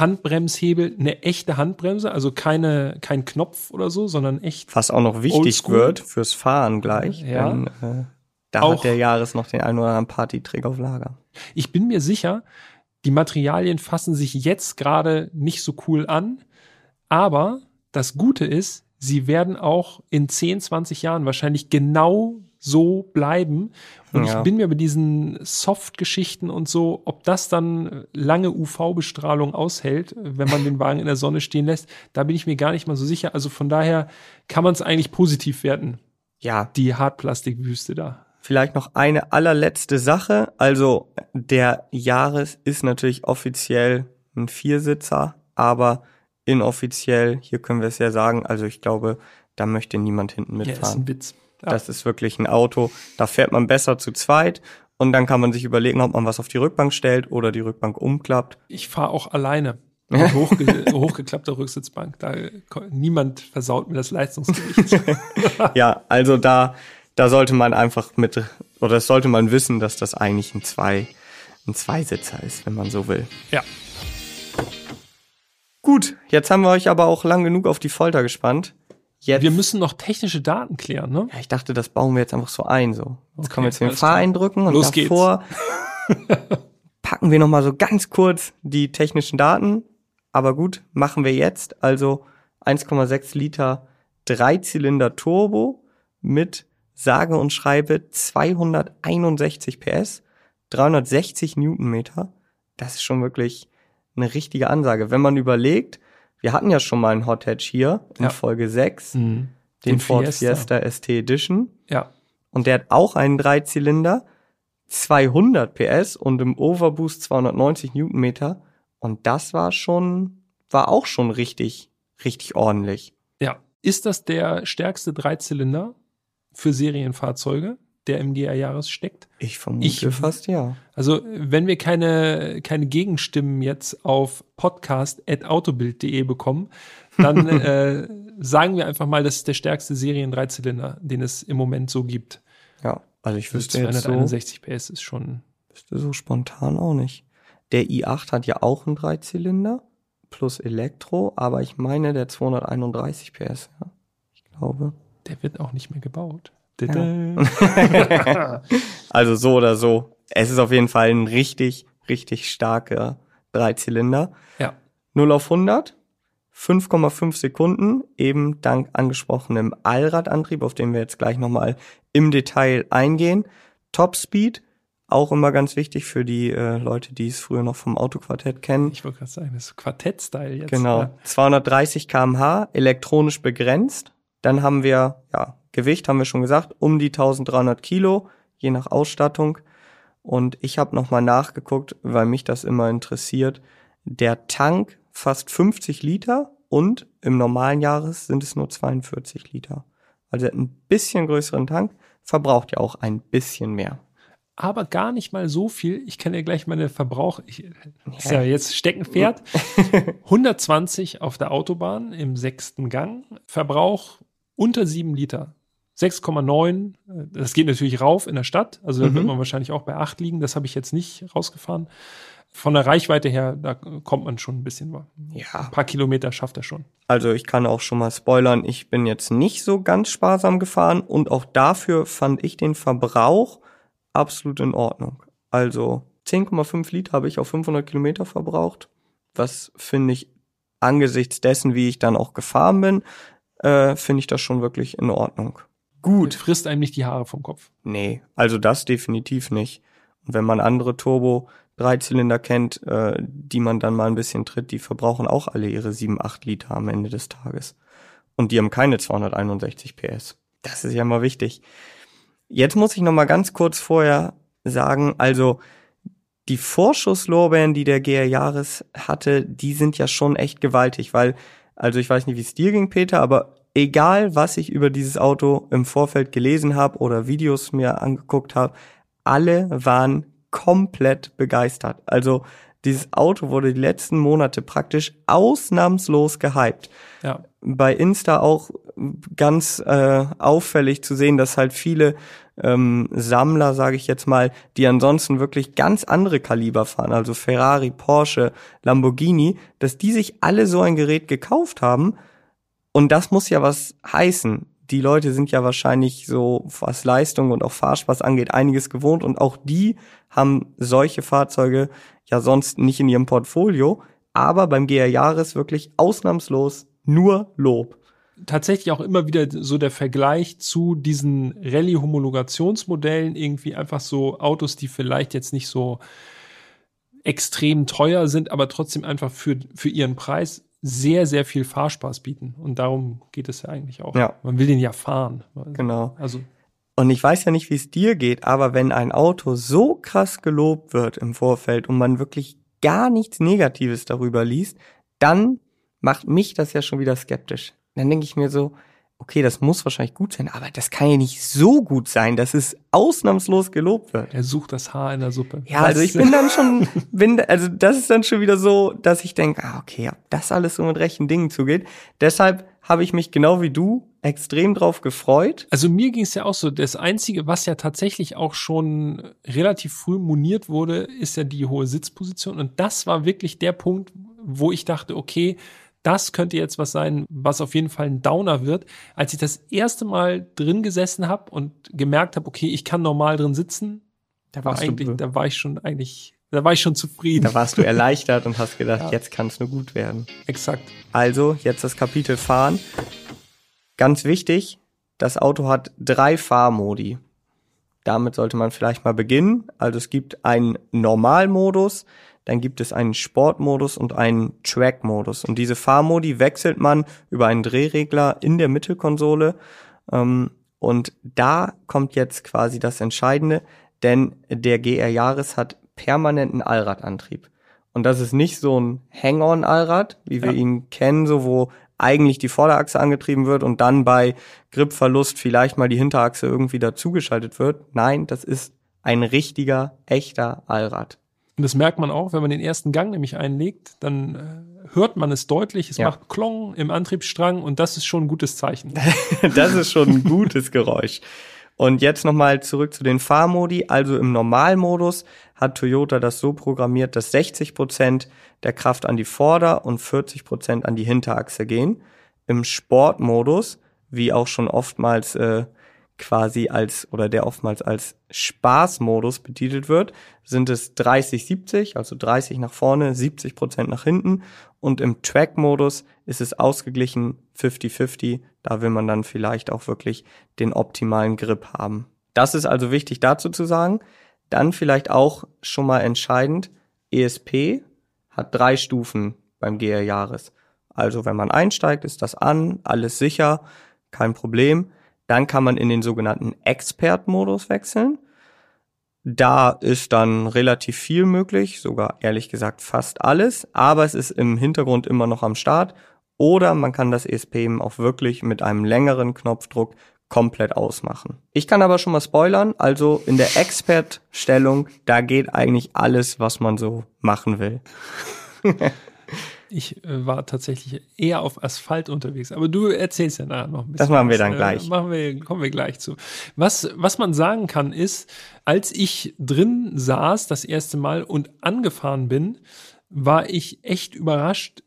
Handbremshebel, eine echte Handbremse, also keine kein Knopf oder so, sondern echt. Was auch noch wichtig wird fürs Fahren gleich. Ja. Denn, äh, da Auch- hat der Jahres noch den einen oder anderen Partytrick auf Lager. Ich bin mir sicher, die Materialien fassen sich jetzt gerade nicht so cool an, aber das Gute ist, sie werden auch in 10, 20 Jahren wahrscheinlich genau so bleiben. Und Ja. ich bin mir bei diesen Soft-Geschichten und so, ob das dann lange UV-Bestrahlung aushält, wenn man den Wagen in der Sonne stehen lässt, da bin ich mir gar nicht mal so sicher. Also von daher kann man es eigentlich positiv werten, Ja, die Hartplastikwüste da. Vielleicht noch eine allerletzte Sache. Also der Jahres ist natürlich offiziell ein Viersitzer, aber inoffiziell, hier können wir es ja sagen, also ich glaube, da möchte niemand hinten Ja, ist mitfahren. ein Witz. Ja. Das ist wirklich ein Auto, da fährt man besser zu zweit und dann kann man sich überlegen, ob man was auf die Rückbank stellt oder die Rückbank umklappt. Ich fahre auch alleine. Mit hochge hochgeklappter Rücksitzbank. Da niemand versaut mir das Leistungsgewicht. Ja, also da, da sollte man einfach mit, oder das sollte man wissen, dass das eigentlich ein Zwei, ein Zweisitzer ist, wenn man so will. ja. Gut, jetzt haben wir euch aber auch lang genug auf die Folter gespannt. Jetzt, Wir müssen noch technische Daten klären, ne? ja, ich dachte, das bauen wir jetzt einfach so ein, so. Jetzt Okay, kommen wir zu den. Fahreindrücken und Los geht's. davor packen wir noch mal so ganz kurz die technischen Daten. Aber gut, machen wir jetzt. Also 1,6 Liter Dreizylinder Turbo mit sage und schreibe 261 PS, 360 Newtonmeter. Das ist schon wirklich eine richtige Ansage. Wenn man überlegt, wir hatten ja schon mal einen Hot Hatch hier in Ja. Folge 6, Mhm. den, Den Ford Fiesta. Fiesta ST Edition. Ja. Und der hat auch einen Dreizylinder, 200 PS und im Overboost 290 Newtonmeter. Und das war schon, war auch schon richtig, richtig ordentlich. Ja. Ist das der stärkste Dreizylinder für Serienfahrzeuge, der im GR-Jahres steckt? Ich vermute Ich- fast ja. Also, wenn wir keine, keine Gegenstimmen jetzt auf podcast.autobild.de bekommen, dann äh, sagen wir einfach mal, das ist der stärkste Serien-Dreizylinder, den es im Moment so gibt. Ja, also ich wüsste jetzt so, 261 PS ist schon. wüsste so spontan auch nicht. Der i8 hat ja auch einen Dreizylinder plus Elektro, aber ich meine der 231 PS, ja. Ich glaube. Der wird auch nicht mehr gebaut. Also so oder so. Es ist auf jeden Fall ein richtig, richtig starker Dreizylinder. Ja. 0 auf 100, 5,5 Sekunden, eben dank angesprochenem Allradantrieb, auf den wir jetzt gleich nochmal im Detail eingehen. Topspeed, auch immer ganz wichtig für die äh, Leute, die es früher noch vom Autoquartett kennen. Ich wollte gerade sagen, das ist Quartett-Style jetzt. Genau. Ja. 230 kmh, elektronisch begrenzt. Dann haben wir, ja, Gewicht haben wir schon gesagt, um die 1300 Kilo, je nach Ausstattung. Und ich habe nochmal nachgeguckt, weil mich das immer interessiert. Der Tank fast 50 Liter und im normalen Jahres sind es nur 42 Liter. Also ein bisschen größeren Tank, verbraucht ja auch ein bisschen mehr. Aber gar nicht mal so viel. Ich kann ja gleich meine Verbrauch. Ich, ist ja jetzt Steckenpferd. 120 auf der Autobahn im sechsten Gang. Verbrauch unter 7 Liter. 6,9. Das geht natürlich rauf in der Stadt. Also da wird Mhm. man wahrscheinlich auch bei 8 liegen. Das habe ich jetzt nicht rausgefahren. Von der Reichweite her, da kommt man schon ein bisschen. Ein Ja. paar Kilometer schafft er schon. Also ich kann auch schon mal spoilern, ich bin jetzt nicht so ganz sparsam gefahren und auch dafür fand ich den Verbrauch absolut in Ordnung. Also 10,5 Liter habe ich auf 500 Kilometer verbraucht, was finde ich angesichts dessen, wie ich dann auch gefahren bin, äh, finde ich das schon wirklich in Ordnung. Gut. Frisst einem nicht die Haare vom Kopf. Nee, also das definitiv nicht. Und wenn man andere Turbo Dreizylinder kennt, äh, die man dann mal ein bisschen tritt, die verbrauchen auch alle ihre 7, 8 Liter am Ende des Tages. Und die haben keine 261 PS. Das ist ja mal wichtig. Jetzt muss ich noch mal ganz kurz vorher sagen, also die Vorschusslorbeeren, die der GR Jahres hatte, die sind ja schon echt gewaltig, weil, also ich weiß nicht, wie es dir ging, Peter, aber egal, was ich über dieses Auto im Vorfeld gelesen habe oder Videos mir angeguckt habe, alle waren komplett begeistert. Also dieses Auto wurde die letzten Monate praktisch ausnahmslos gehypt Ja. bei Insta auch ganz äh, auffällig zu sehen, dass halt viele ähm, Sammler, sage ich jetzt mal, die ansonsten wirklich ganz andere Kaliber fahren, also Ferrari, Porsche, Lamborghini, dass die sich alle so ein Gerät gekauft haben. Und das muss ja was heißen. Die Leute sind ja wahrscheinlich so, was Leistung und auch Fahrspaß angeht, einiges gewohnt und auch die haben solche Fahrzeuge ja sonst nicht in ihrem Portfolio. Aber beim GR Jahres wirklich ausnahmslos nur Lob. tatsächlich auch immer wieder so der Vergleich zu diesen Rallye-Homologationsmodellen, irgendwie einfach so Autos, die vielleicht jetzt nicht so extrem teuer sind, aber trotzdem einfach für, für ihren Preis sehr, sehr viel Fahrspaß bieten. Und darum geht es ja eigentlich auch. Ja. Man will den ja fahren. Genau. Also, Und ich weiß ja nicht, wie es dir geht, aber wenn ein Auto so krass gelobt wird im Vorfeld und man wirklich gar nichts Negatives darüber liest, dann macht mich das ja schon wieder skeptisch. Dann denke ich mir so, okay, das muss wahrscheinlich gut sein, aber das kann ja nicht so gut sein, dass es ausnahmslos gelobt wird. er sucht das Haar in der Suppe. Ja, also ich bin dann schon, bin, also das ist dann schon wieder so, dass ich denke, ah, okay, ob das alles so mit rechten Dingen zugeht. Deshalb habe ich mich genau wie du extrem drauf gefreut. Also mir ging es ja auch so, das Einzige, was ja tatsächlich auch schon relativ früh moniert wurde, ist ja die hohe Sitzposition. Und das war wirklich der Punkt, wo ich dachte, okay, das könnte jetzt was sein, was auf jeden Fall ein Downer wird. Als ich das erste Mal drin gesessen habe und gemerkt habe, okay, ich kann normal drin sitzen, da war du eigentlich, be- da war ich schon eigentlich Da war ich schon zufrieden. Da warst du erleichtert und hast gedacht, ja. jetzt kann es nur gut werden. Exakt. Also, jetzt das Kapitel Fahren. Ganz wichtig, das Auto hat drei Fahrmodi. Damit sollte man vielleicht mal beginnen. Also es gibt einen Normalmodus, dann gibt es einen Sportmodus und einen Track-Modus. Und diese Fahrmodi wechselt man über einen Drehregler in der Mittelkonsole. Ähm, und da kommt jetzt quasi das Entscheidende, denn der GR Jahres hat permanenten Allradantrieb. Und das ist nicht so ein Hang-on-Allrad, wie wir ja. ihn kennen, so wo eigentlich die Vorderachse angetrieben wird und dann bei Gripverlust vielleicht mal die Hinterachse irgendwie dazugeschaltet wird. Nein, das ist ein richtiger, echter Allrad. Und das merkt man auch, wenn man den ersten Gang nämlich einlegt, dann äh, hört man es deutlich, es ja. macht Klong im Antriebsstrang und das ist schon ein gutes Zeichen. das ist schon ein gutes Geräusch. Und jetzt nochmal zurück zu den Fahrmodi. Also im Normalmodus hat Toyota das so programmiert, dass 60 Prozent der Kraft an die Vorder- und 40 Prozent an die Hinterachse gehen. Im Sportmodus, wie auch schon oftmals äh, quasi als oder der oftmals als Spaßmodus betitelt wird, sind es 30-70, also 30 nach vorne, 70 Prozent nach hinten. Und im Track-Modus ist es ausgeglichen 50-50. Da will man dann vielleicht auch wirklich den optimalen Grip haben. Das ist also wichtig dazu zu sagen. Dann vielleicht auch schon mal entscheidend, ESP hat drei Stufen beim GR Jahres. Also wenn man einsteigt, ist das an, alles sicher, kein Problem. Dann kann man in den sogenannten Expert-Modus wechseln. Da ist dann relativ viel möglich, sogar ehrlich gesagt fast alles, aber es ist im Hintergrund immer noch am Start. Oder man kann das ESP auch wirklich mit einem längeren Knopfdruck komplett ausmachen. Ich kann aber schon mal spoilern, also in der Expert-Stellung, da geht eigentlich alles, was man so machen will. Ich äh, war tatsächlich eher auf Asphalt unterwegs, aber du erzählst ja nachher noch ein bisschen. Das machen wir dann was, äh, gleich. Äh, machen wir, kommen wir gleich zu. Was, was man sagen kann ist, als ich drin saß das erste Mal und angefahren bin, war ich echt überrascht,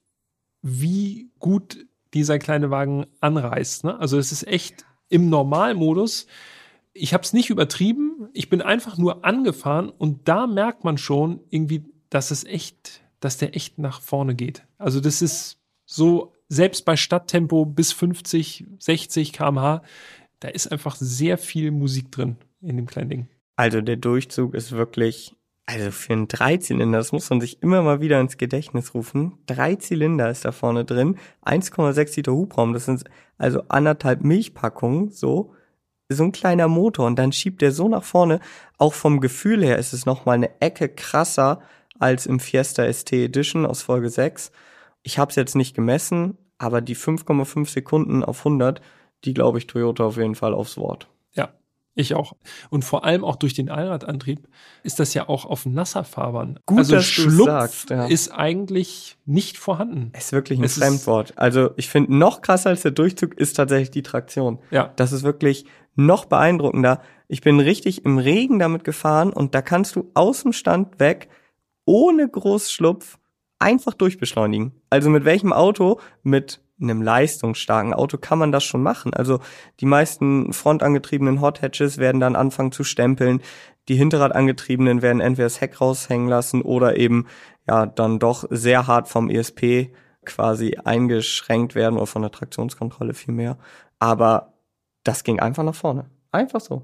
wie gut dieser kleine Wagen anreißt. Ne? Also es ist echt im Normalmodus. Ich habe es nicht übertrieben. Ich bin einfach nur angefahren und da merkt man schon irgendwie, dass es echt dass der echt nach vorne geht. Also das ist so, selbst bei Stadttempo bis 50, 60 kmh, da ist einfach sehr viel Musik drin in dem kleinen Ding. Also der Durchzug ist wirklich, also für einen Dreizylinder, das muss man sich immer mal wieder ins Gedächtnis rufen. Drei Zylinder ist da vorne drin, 1,6 Liter Hubraum, das sind also anderthalb Milchpackungen, so. So ein kleiner Motor und dann schiebt der so nach vorne. Auch vom Gefühl her ist es nochmal eine Ecke krasser als im Fiesta ST Edition aus Folge 6. Ich habe es jetzt nicht gemessen, aber die 5,5 Sekunden auf 100, die glaube ich Toyota auf jeden Fall aufs Wort. Ja, ich auch. Und vor allem auch durch den Allradantrieb ist das ja auch auf nasser Fahrbahn. Gut, also dass Schlupf sagst, ja. ist eigentlich nicht vorhanden. Es ist wirklich ein es Fremdwort. Also ich finde, noch krasser als der Durchzug ist tatsächlich die Traktion. Ja. Das ist wirklich noch beeindruckender. Ich bin richtig im Regen damit gefahren und da kannst du aus dem Stand weg ohne Großschlupf einfach durchbeschleunigen. Also mit welchem Auto? Mit einem leistungsstarken Auto kann man das schon machen. Also die meisten frontangetriebenen Hot Hatches werden dann anfangen zu stempeln. Die Hinterradangetriebenen werden entweder das Heck raushängen lassen oder eben ja dann doch sehr hart vom ESP quasi eingeschränkt werden oder von der Traktionskontrolle vielmehr. Aber das ging einfach nach vorne. Einfach so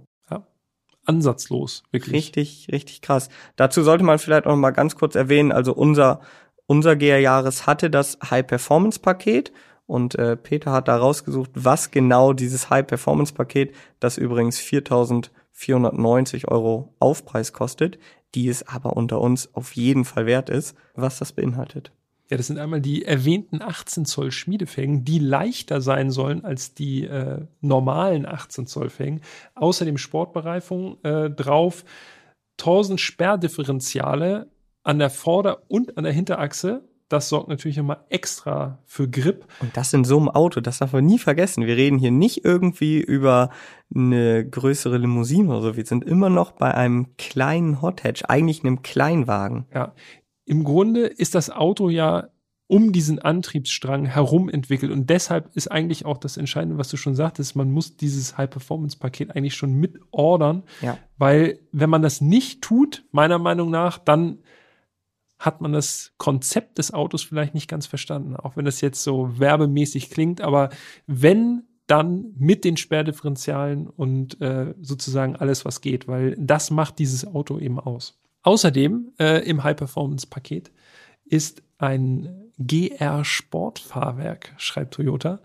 ansatzlos, wirklich. Richtig, richtig krass. Dazu sollte man vielleicht auch mal ganz kurz erwähnen, also unser, unser GR Jahres hatte das High-Performance-Paket und äh, Peter hat da rausgesucht, was genau dieses High-Performance-Paket, das übrigens 4.490 Euro Aufpreis kostet, die es aber unter uns auf jeden Fall wert ist, was das beinhaltet. Ja, das sind einmal die erwähnten 18 Zoll Schmiedefelgen, die leichter sein sollen als die äh, normalen 18 Zoll Felgen. Außerdem Sportbereifung äh, drauf, 1000 Sperrdifferenziale an der Vorder- und an der Hinterachse. Das sorgt natürlich immer extra für Grip. Und das in so einem Auto, das darf man nie vergessen. Wir reden hier nicht irgendwie über eine größere Limousine oder so. Wir sind immer noch bei einem kleinen Hot Hatch, eigentlich einem Kleinwagen. Ja, im Grunde ist das Auto ja um diesen Antriebsstrang herum entwickelt. Und deshalb ist eigentlich auch das Entscheidende, was du schon sagtest, man muss dieses High-Performance-Paket eigentlich schon mit ordern. Ja. Weil wenn man das nicht tut, meiner Meinung nach, dann hat man das Konzept des Autos vielleicht nicht ganz verstanden, auch wenn das jetzt so werbemäßig klingt. Aber wenn dann mit den Sperrdifferenzialen und äh, sozusagen alles, was geht, weil das macht dieses Auto eben aus. Außerdem äh, im High-Performance-Paket ist ein GR-Sportfahrwerk, schreibt Toyota.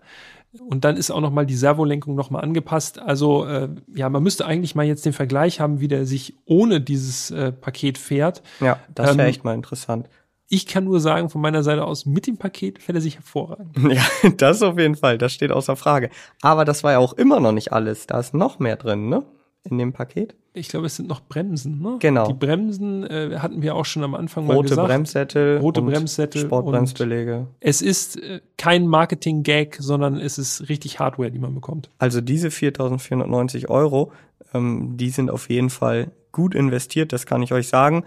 Und dann ist auch noch mal die Servolenkung noch mal angepasst. Also äh, ja, man müsste eigentlich mal jetzt den Vergleich haben, wie der sich ohne dieses äh, Paket fährt. Ja, das wäre ähm, echt mal interessant. Ich kann nur sagen, von meiner Seite aus, mit dem Paket fährt er sich hervorragend. Ja, das auf jeden Fall, das steht außer Frage. Aber das war ja auch immer noch nicht alles. Da ist noch mehr drin, ne? In dem Paket. Ich glaube, es sind noch Bremsen, ne? Genau. Die Bremsen äh, hatten wir auch schon am Anfang Rote mal gesagt. Bremssättel. Rote Bremssättel. Sportbremsbeläge. Es ist äh, kein Marketing-Gag, sondern es ist richtig Hardware, die man bekommt. Also diese 4.490 Euro, ähm, die sind auf jeden Fall gut investiert, das kann ich euch sagen.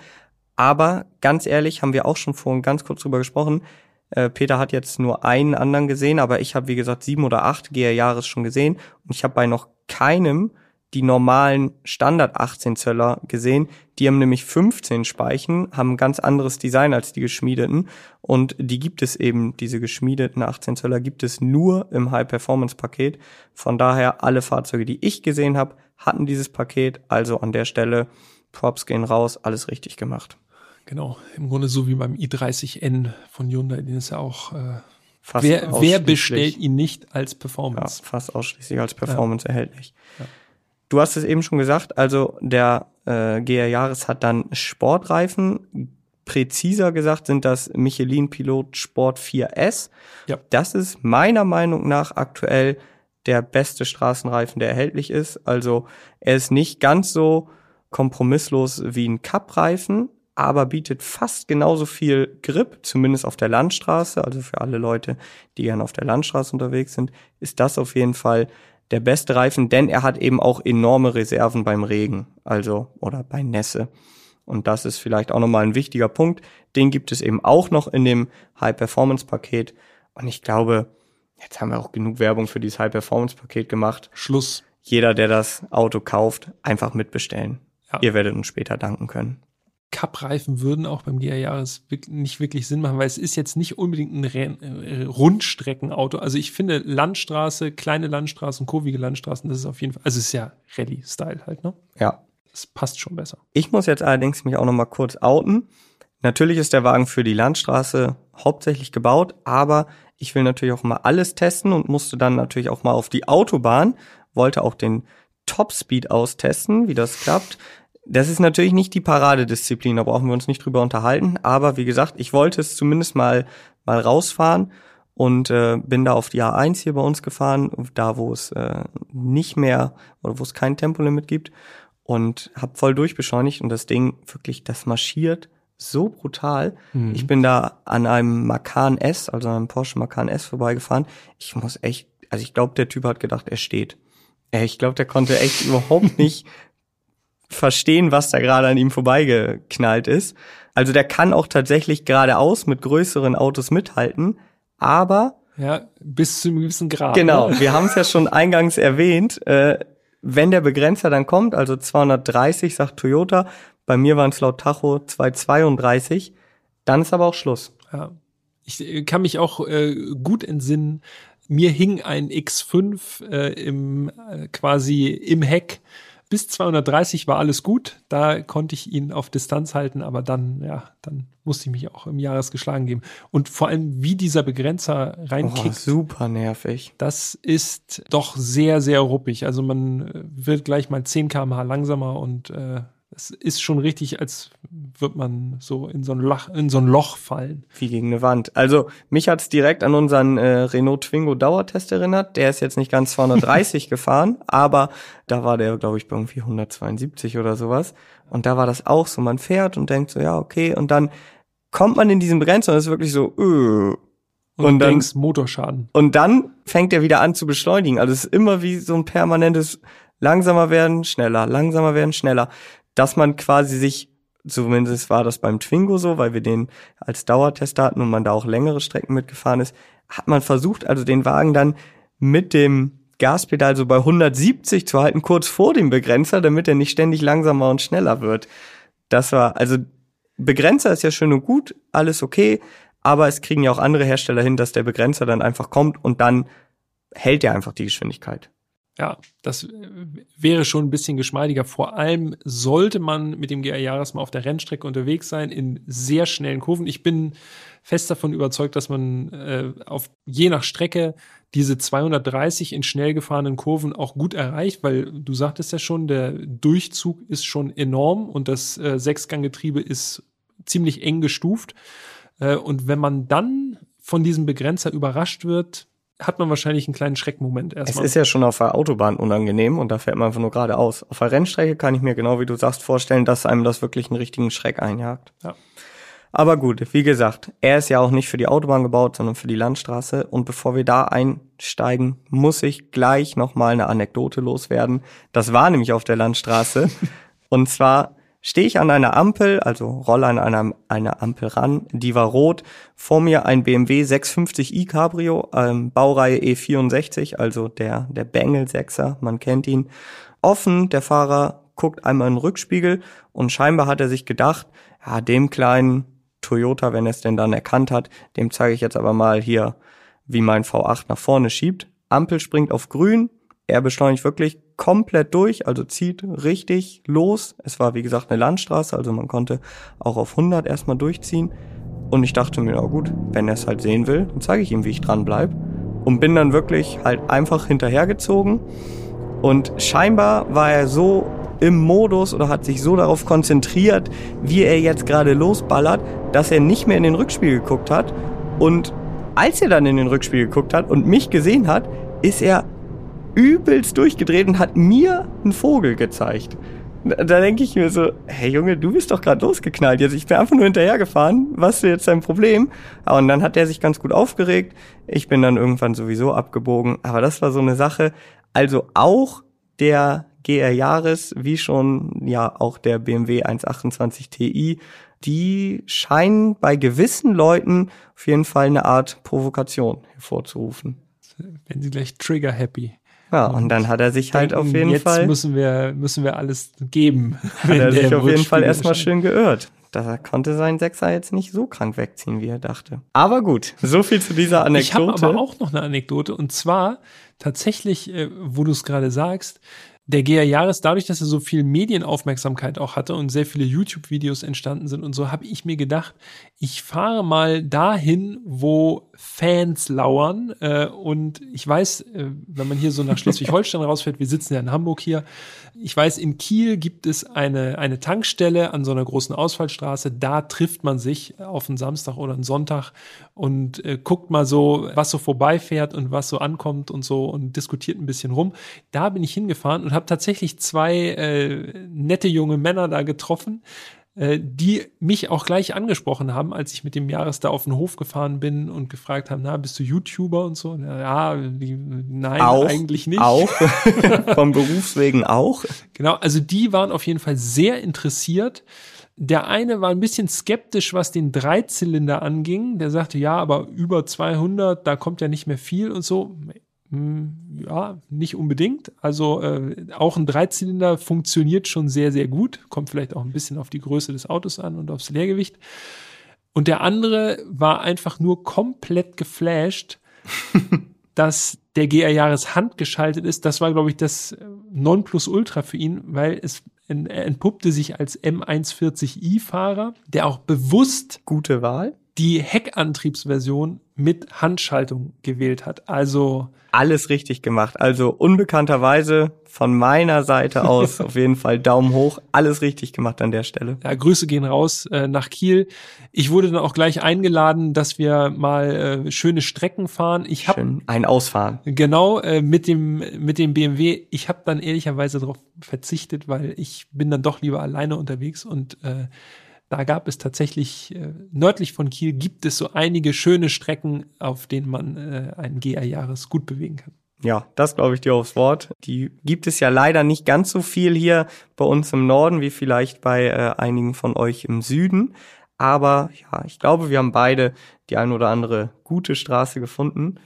Aber ganz ehrlich, haben wir auch schon vorhin ganz kurz drüber gesprochen. Äh, Peter hat jetzt nur einen anderen gesehen, aber ich habe, wie gesagt, sieben oder acht GR-Jahres schon gesehen. Und ich habe bei noch keinem die normalen Standard 18 Zöller gesehen. Die haben nämlich 15 Speichen, haben ein ganz anderes Design als die geschmiedeten. Und die gibt es eben, diese geschmiedeten 18 Zöller gibt es nur im High-Performance-Paket. Von daher, alle Fahrzeuge, die ich gesehen habe, hatten dieses Paket. Also an der Stelle, Props gehen raus, alles richtig gemacht. Genau, im Grunde so wie beim i30N von Hyundai, den ist ja auch äh, fast wer, wer bestellt ihn nicht als Performance? Ja, fast ausschließlich als Performance ja. erhältlich. Ja. Du hast es eben schon gesagt, also der äh, GR Jahres hat dann Sportreifen. Präziser gesagt sind das Michelin Pilot Sport 4S. Ja. Das ist meiner Meinung nach aktuell der beste Straßenreifen, der erhältlich ist. Also er ist nicht ganz so kompromisslos wie ein Cup-Reifen, aber bietet fast genauso viel Grip, zumindest auf der Landstraße. Also für alle Leute, die gerne auf der Landstraße unterwegs sind, ist das auf jeden Fall der beste Reifen, denn er hat eben auch enorme Reserven beim Regen, also oder bei Nässe. Und das ist vielleicht auch nochmal ein wichtiger Punkt. Den gibt es eben auch noch in dem High-Performance-Paket. Und ich glaube, jetzt haben wir auch genug Werbung für dieses High-Performance-Paket gemacht. Schluss. Jeder, der das Auto kauft, einfach mitbestellen. Ja. Ihr werdet uns später danken können. Cup-Reifen würden auch beim GR Jahres nicht wirklich Sinn machen, weil es ist jetzt nicht unbedingt ein äh, Rundstreckenauto. Also ich finde Landstraße, kleine Landstraßen, kurvige Landstraßen, das ist auf jeden Fall, also es ist ja Rallye-Style halt, ne? Ja. Das passt schon besser. Ich muss jetzt allerdings mich auch noch mal kurz outen. Natürlich ist der Wagen für die Landstraße hauptsächlich gebaut, aber ich will natürlich auch mal alles testen und musste dann natürlich auch mal auf die Autobahn, wollte auch den Topspeed austesten, wie das klappt. Das ist natürlich nicht die Paradedisziplin, da brauchen wir uns nicht drüber unterhalten. Aber wie gesagt, ich wollte es zumindest mal, mal rausfahren und äh, bin da auf die A1 hier bei uns gefahren, da wo es äh, nicht mehr oder wo es kein Tempolimit gibt und habe voll durchbeschleunigt und das Ding wirklich, das marschiert so brutal. Mhm. Ich bin da an einem Macan S, also einem Porsche Macan S vorbeigefahren. Ich muss echt, also ich glaube, der Typ hat gedacht, er steht. Ich glaube, der konnte echt überhaupt nicht verstehen, was da gerade an ihm vorbeigeknallt ist. Also der kann auch tatsächlich geradeaus mit größeren Autos mithalten, aber ja, bis zu einem gewissen Grad. Genau, ne? wir haben es ja schon eingangs erwähnt. Äh, wenn der Begrenzer dann kommt, also 230, sagt Toyota, bei mir waren es laut Tacho 232, dann ist aber auch Schluss. Ja. Ich äh, kann mich auch äh, gut entsinnen, mir hing ein X5 äh, im äh, quasi im Heck bis 230 war alles gut. Da konnte ich ihn auf Distanz halten, aber dann, ja, dann musste ich mich auch im Jahresgeschlagen geben. Und vor allem, wie dieser Begrenzer reinkickt. Oh, super nervig. Das ist doch sehr, sehr ruppig. Also man äh, wird gleich mal 10 kmh langsamer und äh, es ist schon richtig, als wird man so in so ein Loch, in so ein Loch fallen. Wie gegen eine Wand. Also mich hat's direkt an unseren äh, Renault Twingo Dauertest erinnert. Der ist jetzt nicht ganz 230 gefahren, aber da war der, glaube ich, bei irgendwie 172 oder sowas. Und da war das auch so. Man fährt und denkt so, ja, okay. Und dann kommt man in diesen Begrenzer und ist wirklich so, öh. Und, und dann, denkst, Motorschaden. Und dann fängt er wieder an zu beschleunigen. Also es ist immer wie so ein permanentes langsamer werden, schneller, langsamer werden, schneller dass man quasi sich, zumindest war das beim Twingo so, weil wir den als Dauertest hatten und man da auch längere Strecken mitgefahren ist, hat man versucht, also den Wagen dann mit dem Gaspedal so bei 170 zu halten, kurz vor dem Begrenzer, damit er nicht ständig langsamer und schneller wird. Das war, also Begrenzer ist ja schön und gut, alles okay, aber es kriegen ja auch andere Hersteller hin, dass der Begrenzer dann einfach kommt und dann hält er einfach die Geschwindigkeit. Ja, das wäre schon ein bisschen geschmeidiger. Vor allem sollte man mit dem GR Jahres mal auf der Rennstrecke unterwegs sein in sehr schnellen Kurven. Ich bin fest davon überzeugt, dass man äh, auf je nach Strecke diese 230 in schnell gefahrenen Kurven auch gut erreicht, weil du sagtest ja schon, der Durchzug ist schon enorm und das äh, Sechsganggetriebe ist ziemlich eng gestuft. Äh, und wenn man dann von diesem Begrenzer überrascht wird, hat man wahrscheinlich einen kleinen Schreckmoment erstmal. Es ist ja schon auf der Autobahn unangenehm und da fährt man einfach nur geradeaus. Auf der Rennstrecke kann ich mir genau wie du sagst vorstellen, dass einem das wirklich einen richtigen Schreck einjagt. Ja. Aber gut, wie gesagt, er ist ja auch nicht für die Autobahn gebaut, sondern für die Landstraße. Und bevor wir da einsteigen, muss ich gleich nochmal eine Anekdote loswerden. Das war nämlich auf der Landstraße. und zwar stehe ich an einer Ampel, also rolle an einer, einer Ampel ran, die war rot, vor mir ein BMW 650i Cabrio, ähm, Baureihe E64, also der, der Bengel 6er, man kennt ihn. Offen, der Fahrer guckt einmal in den Rückspiegel und scheinbar hat er sich gedacht, ja, dem kleinen Toyota, wenn er es denn dann erkannt hat, dem zeige ich jetzt aber mal hier, wie mein V8 nach vorne schiebt. Ampel springt auf grün, er beschleunigt wirklich komplett durch, also zieht richtig los. Es war wie gesagt eine Landstraße, also man konnte auch auf 100 erstmal durchziehen. Und ich dachte mir, na gut, wenn er es halt sehen will, dann zeige ich ihm, wie ich dran bleib. Und bin dann wirklich halt einfach hinterhergezogen. Und scheinbar war er so im Modus oder hat sich so darauf konzentriert, wie er jetzt gerade losballert, dass er nicht mehr in den Rückspiegel geguckt hat. Und als er dann in den Rückspiegel geguckt hat und mich gesehen hat, ist er übelst durchgedreht und hat mir einen Vogel gezeigt. Da denke ich mir so, hey Junge, du bist doch gerade losgeknallt. Jetzt ich bin einfach nur hinterhergefahren. Was ist jetzt dein Problem? Und dann hat er sich ganz gut aufgeregt. Ich bin dann irgendwann sowieso abgebogen. Aber das war so eine Sache. Also auch der GR Jahres, wie schon ja auch der BMW 128 Ti, die scheinen bei gewissen Leuten auf jeden Fall eine Art Provokation hervorzurufen. Wenn sie gleich trigger happy. Ja, und, und dann hat er sich halt auf jeden jetzt Fall. Jetzt müssen wir, müssen wir alles geben. Hat er sich auf jeden Fall erstmal schön geirrt. Da konnte sein Sechser jetzt nicht so krank wegziehen, wie er dachte. Aber gut, so viel zu dieser Anekdote. Ich habe aber auch noch eine Anekdote und zwar tatsächlich, äh, wo du es gerade sagst, der GR Jahres, dadurch, dass er so viel Medienaufmerksamkeit auch hatte und sehr viele YouTube-Videos entstanden sind und so, habe ich mir gedacht, ich fahre mal dahin, wo Fans lauern. Äh, und ich weiß, äh, wenn man hier so nach Schleswig-Holstein rausfährt, wir sitzen ja in Hamburg hier, ich weiß, in Kiel gibt es eine, eine Tankstelle an so einer großen Ausfallstraße. Da trifft man sich auf einen Samstag oder einen Sonntag und äh, guckt mal so, was so vorbeifährt und was so ankommt und so und diskutiert ein bisschen rum. Da bin ich hingefahren und habe tatsächlich zwei äh, nette junge Männer da getroffen äh, die mich auch gleich angesprochen haben, als ich mit dem Jahres da auf den Hof gefahren bin und gefragt haben, na, bist du YouTuber und so? Ja, die, nein, auch, eigentlich nicht. Auch, vom Berufswegen auch. Genau, also die waren auf jeden Fall sehr interessiert. Der eine war ein bisschen skeptisch, was den Dreizylinder anging. Der sagte, ja, aber über 200, da kommt ja nicht mehr viel und so. Hm, ja, nicht unbedingt. Also äh, auch ein Dreizylinder funktioniert schon sehr, sehr gut. Kommt vielleicht auch ein bisschen auf die Größe des Autos an und aufs Leergewicht. Und der andere war einfach nur komplett geflasht, dass der GR Jahres handgeschaltet ist. Das war, glaube ich, das Nonplusultra für ihn, weil es er entpuppte sich als M140i-Fahrer, der auch bewusst gute Wahl die Heckantriebsversion mit Handschaltung gewählt hat. Also alles richtig gemacht. Also unbekannterweise von meiner Seite aus auf jeden Fall Daumen hoch. Alles richtig gemacht an der Stelle. Ja, Grüße gehen raus äh, nach Kiel. Ich wurde dann auch gleich eingeladen, dass wir mal äh, schöne Strecken fahren. Ich habe ein Ausfahren. Genau äh, mit dem mit dem BMW. Ich habe dann ehrlicherweise darauf verzichtet, weil ich bin dann doch lieber alleine unterwegs und äh, da gab es tatsächlich äh, nördlich von Kiel gibt es so einige schöne Strecken, auf denen man äh, einen GR-Jahres gut bewegen kann. Ja, das glaube ich dir aufs Wort. Die gibt es ja leider nicht ganz so viel hier bei uns im Norden wie vielleicht bei äh, einigen von euch im Süden. Aber ja, ich glaube, wir haben beide die ein oder andere gute Straße gefunden.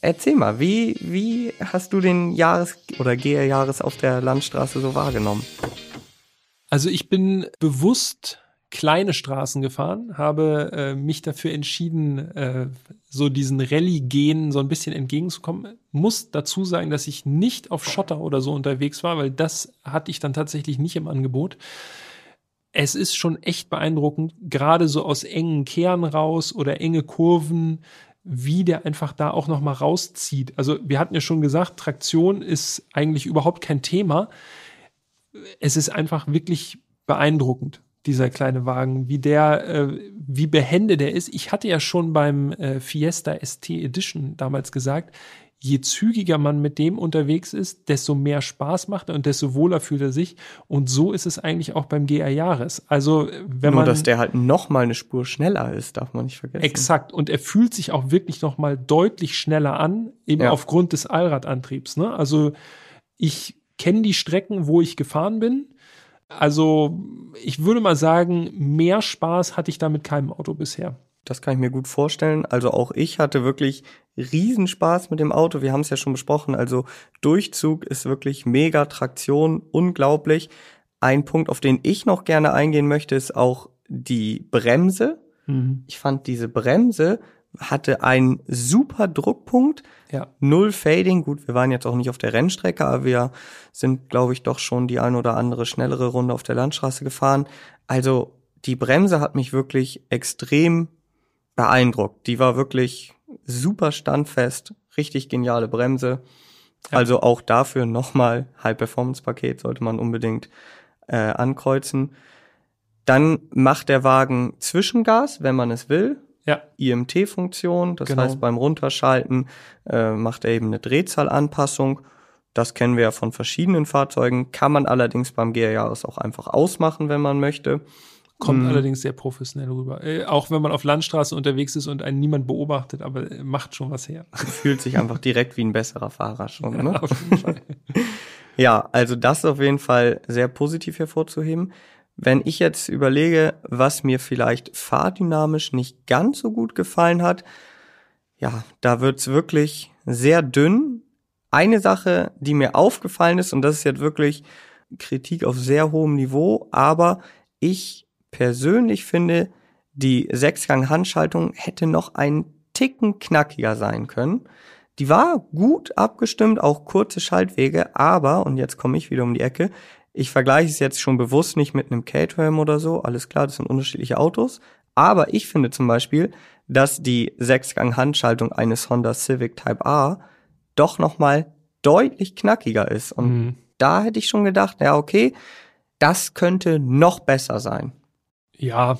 Erzähl mal, wie, wie hast du den Jahres- oder GR-Jahres auf der Landstraße so wahrgenommen? Also ich bin bewusst kleine Straßen gefahren, habe äh, mich dafür entschieden, äh, so diesen Rallye-Gehen so ein bisschen entgegenzukommen. Muss dazu sagen, dass ich nicht auf Schotter oder so unterwegs war, weil das hatte ich dann tatsächlich nicht im Angebot. Es ist schon echt beeindruckend, gerade so aus engen Kehren raus oder enge Kurven, wie der einfach da auch noch mal rauszieht. Also wir hatten ja schon gesagt, Traktion ist eigentlich überhaupt kein Thema. Es ist einfach wirklich beeindruckend, dieser kleine Wagen, wie der, äh, wie behende der ist. Ich hatte ja schon beim äh, Fiesta ST Edition damals gesagt, je zügiger man mit dem unterwegs ist, desto mehr Spaß macht er und desto wohler fühlt er sich. Und so ist es eigentlich auch beim GR Jahres. Also, wenn Nur, man. dass der halt noch mal eine Spur schneller ist, darf man nicht vergessen. Exakt. Und er fühlt sich auch wirklich noch mal deutlich schneller an, eben Ja. aufgrund des Allradantriebs. Ne? Also, ich kenne die Strecken, wo ich gefahren bin. Also, ich würde mal sagen, mehr Spaß hatte ich da mit keinem Auto bisher. Das kann ich mir gut vorstellen. Also auch ich hatte wirklich Riesenspaß mit dem Auto. Wir haben es ja schon besprochen. Also Durchzug ist wirklich mega Traktion, unglaublich. Ein Punkt, auf den ich noch gerne eingehen möchte, ist auch die Bremse. Ich fand diese Bremse hatte einen super Druckpunkt. Ja. Null Fading. Gut, wir waren jetzt auch nicht auf der Rennstrecke, aber wir sind, glaube ich, doch schon die ein oder andere schnellere Runde auf der Landstraße gefahren. Also die Bremse hat mich wirklich extrem beeindruckt. Die war wirklich super standfest, richtig geniale Bremse. Ja. Also auch dafür nochmal High-Performance-Paket sollte man unbedingt äh, ankreuzen. Dann macht der Wagen Zwischengas, wenn man es will. Ja. IMT-Funktion, das Genau. heißt beim Runterschalten äh, macht er eben eine Drehzahlanpassung. Das kennen wir ja von verschiedenen Fahrzeugen, kann man allerdings beim GR Jahres auch einfach ausmachen, wenn man möchte. Kommt Mhm. allerdings sehr professionell rüber. Äh, auch wenn man auf Landstraße unterwegs ist und einen niemand beobachtet, aber äh, macht schon was her. Fühlt sich einfach direkt wie ein besserer Fahrer schon. Ne? Auf jeden Fall. Ja, also das ist auf jeden Fall sehr positiv hervorzuheben. Wenn ich jetzt überlege, was mir vielleicht fahrdynamisch nicht ganz so gut gefallen hat, ja, da wird's wirklich sehr dünn. Eine Sache, die mir aufgefallen ist, und das ist jetzt wirklich Kritik auf sehr hohem Niveau, aber ich persönlich finde, die Sechsgang-Handschaltung hätte noch einen Ticken knackiger sein können. Die war gut abgestimmt, auch kurze Schaltwege, aber, und jetzt komme ich wieder um die Ecke, ich vergleiche es jetzt schon bewusst nicht mit einem Caterham oder so, alles klar, das sind unterschiedliche Autos, aber ich finde zum Beispiel, dass die Sechsgang-Handschaltung eines Honda Civic Type A doch nochmal deutlich knackiger ist. Und Mhm. da hätte ich schon gedacht, ja, okay, das könnte noch besser sein. Ja,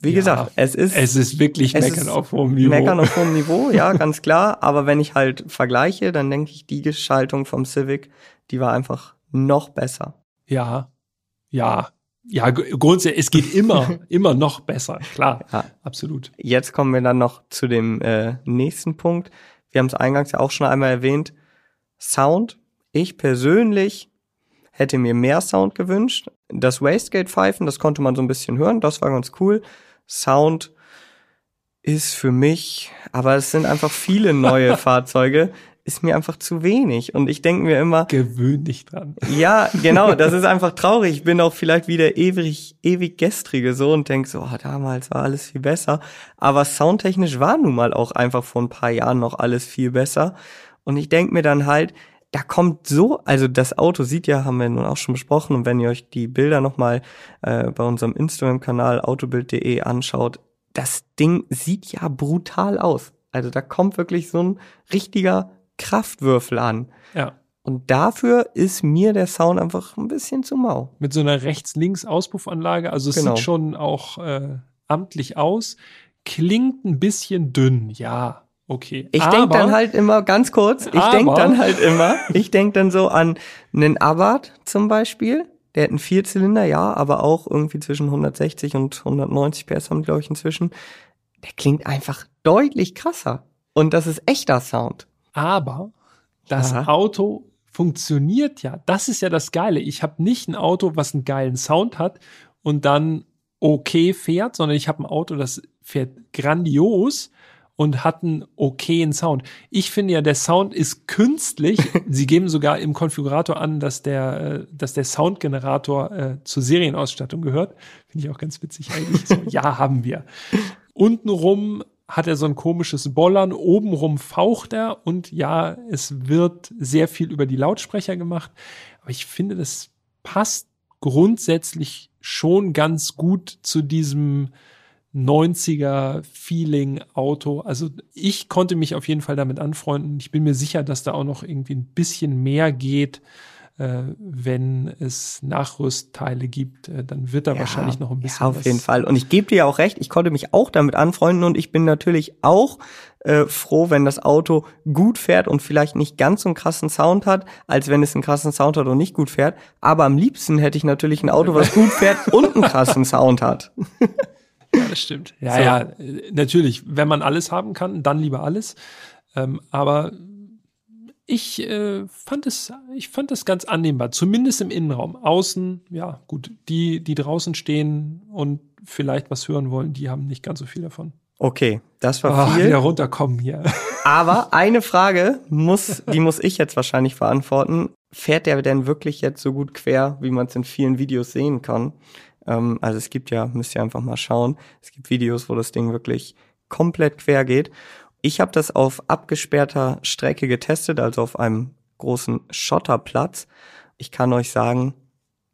Wie Ja, gesagt, es ist es ist wirklich Es Meckern ist auf hohem Niveau. Meckern auf hohem Niveau, ja, ganz klar. Aber wenn ich halt vergleiche, dann denke ich, die Geschaltung vom Civic, die war einfach noch besser. Ja, ja, ja, gr- grundsätzlich, es geht immer, immer noch besser, klar, Ja. absolut. Jetzt kommen wir dann noch zu dem äh, nächsten Punkt. Wir haben es eingangs ja auch schon einmal erwähnt. Sound. Ich persönlich hätte mir mehr Sound gewünscht. Das Wastegate-Pfeifen, das konnte man so ein bisschen hören, das war ganz cool. Sound ist für mich, aber es sind einfach viele neue Fahrzeuge, ist mir einfach zu wenig. Und ich denke mir immer, Gewöhn dich dran. ja, genau, das ist einfach traurig. Ich bin auch vielleicht wieder ewig, ewig gestrige so und denk so, oh, damals war alles viel besser. Aber soundtechnisch war nun mal auch einfach vor ein paar Jahren noch alles viel besser. Und ich denk mir dann halt, da kommt so, also das Auto sieht ja, haben wir nun auch schon besprochen. Und wenn ihr euch die Bilder nochmal äh, bei unserem Instagram-Kanal autobild.de anschaut, das Ding sieht ja brutal aus. Also da kommt wirklich so ein richtiger Kraftwürfel an. Ja, Und dafür ist mir der Sound einfach ein bisschen zu mau. mit so einer Rechts-Links-Auspuffanlage, also es Genau. sieht schon auch äh, amtlich aus, klingt ein bisschen dünn, ja, okay. Ich Aber- denk dann halt immer, ganz kurz, ich denk Aber- dann halt immer, ich denk dann so an einen Abarth zum Beispiel. Der hat einen Vierzylinder, ja, aber auch irgendwie zwischen 160 und 190 PS haben, glaube ich, inzwischen. Der klingt einfach deutlich krasser. Und das ist echter Sound. Aber das Ja. Auto funktioniert ja. Das ist ja das Geile. Ich habe nicht ein Auto, was einen geilen Sound hat und dann okay fährt, sondern ich habe ein Auto, das fährt grandios und hat einen okayen Sound. Ich finde ja, der Sound ist künstlich. Sie geben sogar im Konfigurator an, dass der, äh, dass der Soundgenerator äh, zur Serienausstattung gehört. Finde ich auch ganz witzig eigentlich. So, ja, haben wir. Untenrum hat er so ein komisches Bollern, obenrum faucht er und ja, es wird sehr viel über die Lautsprecher gemacht. Aber ich finde, das passt grundsätzlich schon ganz gut zu diesem 90er Feeling Auto. Also ich konnte mich auf jeden Fall damit anfreunden. Ich bin mir sicher, dass da auch noch irgendwie ein bisschen mehr geht wenn es Nachrüstteile gibt, äh, dann wird da Ja, wahrscheinlich noch ein bisschen. Ja, auf was- jeden Fall. Und ich gebe dir ja auch recht, ich konnte mich auch damit anfreunden und ich bin natürlich auch äh, froh, wenn das Auto gut fährt und vielleicht nicht ganz so einen krassen Sound hat, als wenn es einen krassen Sound hat und nicht gut fährt. Aber am liebsten hätte ich natürlich ein Auto, was gut fährt und einen krassen Sound hat. Ja, das stimmt. Ja, So. ja, äh, natürlich. Wenn man alles haben kann, dann lieber alles. Ähm, aber ich äh, fand es, ich fand es ganz annehmbar, zumindest im Innenraum. Außen, ja, gut, die, die draußen stehen und vielleicht was hören wollen, die haben nicht ganz so viel davon. Okay, das war Ah, viel. wieder runterkommen hier. Aber eine Frage muss, die muss ich jetzt wahrscheinlich verantworten. Fährt der denn wirklich jetzt so gut quer, wie man es in vielen Videos sehen kann? Ähm, also es gibt ja, müsst ihr einfach mal schauen, es gibt Videos, wo das Ding wirklich komplett quer geht. Ich habe das auf abgesperrter Strecke getestet, also auf einem großen Schotterplatz. Ich kann euch sagen,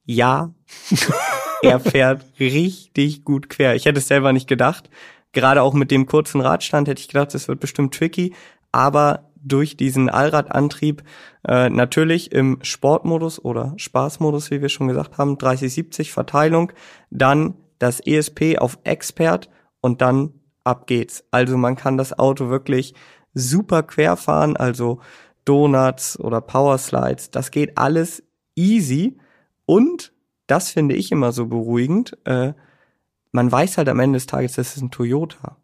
ja, er fährt richtig gut quer. Ich hätte es selber nicht gedacht. Gerade auch mit dem kurzen Radstand hätte ich gedacht, es wird bestimmt tricky. Aber durch diesen Allradantrieb äh, natürlich im Sportmodus oder Spaßmodus, wie wir schon gesagt haben, 30-70 Verteilung, dann das ESP auf Expert und dann ab geht's. Also man kann das Auto wirklich super quer fahren, also Donuts oder Powerslides, das geht alles easy und das finde ich immer so beruhigend. Äh, man weiß halt am Ende des Tages, das ist ein Toyota.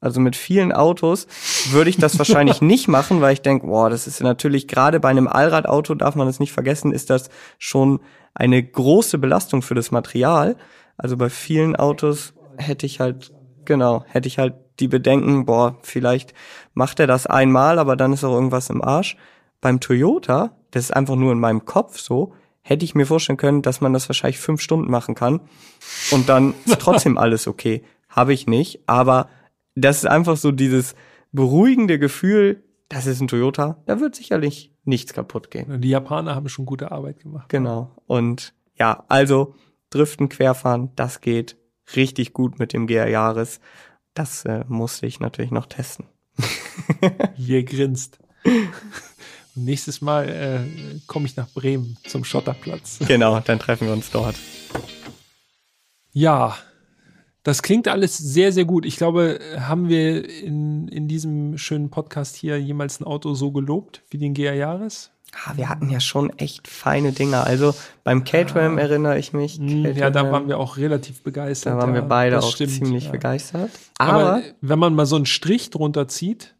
Also mit vielen Autos würde ich das wahrscheinlich nicht machen, weil ich denke, boah, das ist natürlich gerade bei einem Allradauto, darf man es nicht vergessen, ist das schon eine große Belastung für das Material. Also bei vielen Autos hätte ich halt, genau, hätte ich halt die Bedenken, boah, vielleicht macht er das einmal, aber dann ist auch irgendwas im Arsch. Beim Toyota, das ist einfach nur in meinem Kopf so, hätte ich mir vorstellen können, dass man das wahrscheinlich fünf Stunden machen kann und dann ist trotzdem alles okay. Habe ich nicht, aber das ist einfach so dieses beruhigende Gefühl, das ist ein Toyota, da wird sicherlich nichts kaputt gehen. Die Japaner haben schon gute Arbeit gemacht. Genau. Und ja, also Driften, Querfahren, das geht richtig gut mit dem GR Jahres. Das äh, musste ich natürlich noch testen. Hier grinst. Nächstes Mal äh, komme ich nach Bremen zum Schotterplatz. Genau, dann treffen wir uns dort. Ja, das klingt alles sehr, sehr gut. Ich glaube, haben wir in, in diesem schönen Podcast hier jemals ein Auto so gelobt wie den GR Jahres? Ah, wir hatten ja schon echt feine Dinger. Also beim Caterham erinnere ich mich. Hm, Ja, da Caterham, waren wir auch relativ begeistert. da waren wir ja, beide auch stimmt, ziemlich ja. begeistert. Aber, Aber, wenn man mal so einen Strich drunter zieht,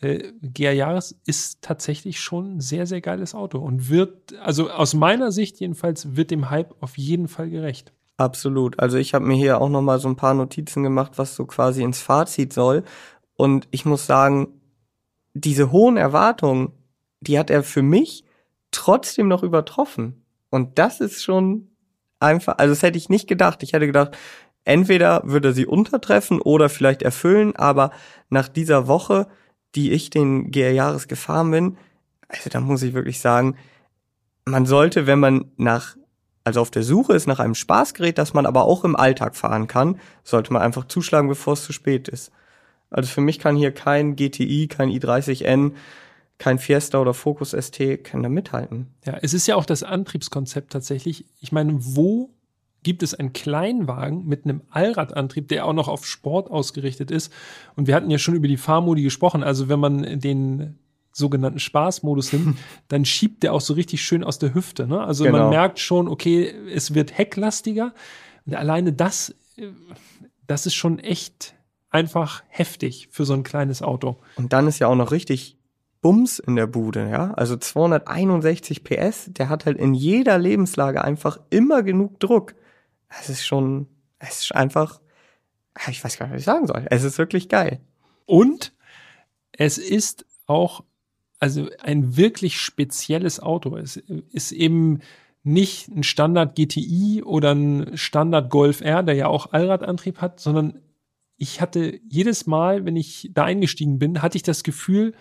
äh, GR Jahres ist tatsächlich schon ein sehr, sehr geiles Auto und wird, also aus meiner Sicht jedenfalls, wird dem Hype auf jeden Fall gerecht. Absolut. Also ich habe mir hier auch noch mal so ein paar Notizen gemacht, was so quasi ins Fazit soll. Und ich muss sagen, diese hohen Erwartungen, die hat er für mich trotzdem noch übertroffen. Und das ist schon einfach, also das hätte ich nicht gedacht. Ich hätte gedacht, entweder würde er sie untertreffen oder vielleicht erfüllen, aber nach dieser Woche, die ich den GR Jahres gefahren bin, also da muss ich wirklich sagen, man sollte, wenn man nach also auf der Suche ist nach einem Spaßgerät, das man aber auch im Alltag fahren kann, sollte man einfach zuschlagen, bevor es zu spät ist. Also für mich kann hier kein GTI, kein i30N, kein Fiesta oder Focus ST kann da mithalten. Ja, es ist ja auch das Antriebskonzept tatsächlich. Ich meine, wo gibt es einen Kleinwagen mit einem Allradantrieb, der auch noch auf Sport ausgerichtet ist? Und wir hatten ja schon über die Fahrmodi gesprochen. Also wenn man den sogenannten Spaßmodus nimmt, dann schiebt der auch so richtig schön aus der Hüfte. Ne? Also man Genau. merkt schon, okay, es wird hecklastiger. Und alleine das, äh, das ist schon echt einfach heftig für so ein kleines Auto. Und dann ist ja auch noch richtig Bums in der Bude, ja? Also 261 PS, der hat halt in jeder Lebenslage einfach immer genug Druck. Es ist schon, es ist einfach, ich weiß gar nicht, was ich sagen soll. Es ist wirklich geil. Und es ist auch also ein wirklich spezielles Auto. Es ist eben nicht ein Standard GTI oder ein Standard Golf R, der ja auch Allradantrieb hat, sondern ich hatte jedes Mal, wenn ich da eingestiegen bin, hatte ich das Gefühl,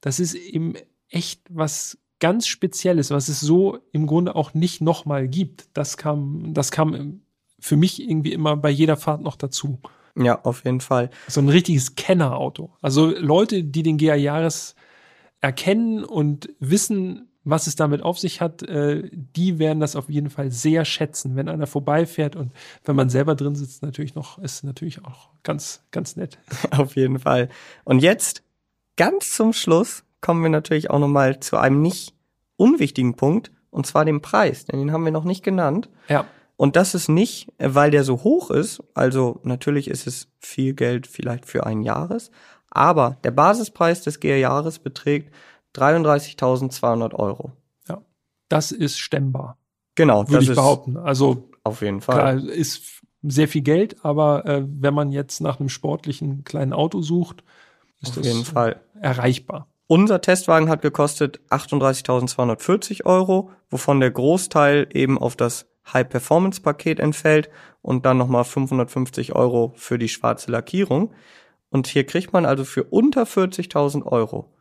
das ist eben echt was ganz Spezielles, was es so im Grunde auch nicht nochmal gibt. Das kam, das kam für mich irgendwie immer bei jeder Fahrt noch dazu. Ja, auf jeden Fall. So ein richtiges Kennerauto. Also Leute, die den GR Jahres erkennen und wissen, was es damit auf sich hat, äh, die werden das auf jeden Fall sehr schätzen, wenn einer vorbeifährt und wenn man selber drin sitzt, natürlich noch, ist natürlich auch ganz, ganz nett. Auf jeden Fall. Und jetzt, ganz zum Schluss, kommen wir natürlich auch nochmal zu einem nicht unwichtigen Punkt, und zwar dem Preis, denn den haben wir noch nicht genannt. Ja. Und das ist nicht, weil der so hoch ist, also natürlich ist es viel Geld vielleicht für ein Jahres, aber der Basispreis des GR-Jahres beträgt 33.200 Euro. Ja, das ist stemmbar. Genau, würde ich behaupten. Also auf jeden Fall. Klar, ist sehr viel Geld, aber äh, wenn man jetzt nach einem sportlichen kleinen Auto sucht, ist auf jeden Fall erreichbar. Unser Testwagen hat gekostet 38.240 Euro, wovon der Großteil eben auf das High-Performance-Paket entfällt und dann nochmal 550 Euro für die schwarze Lackierung. Und hier kriegt man also für unter 40.000 Euro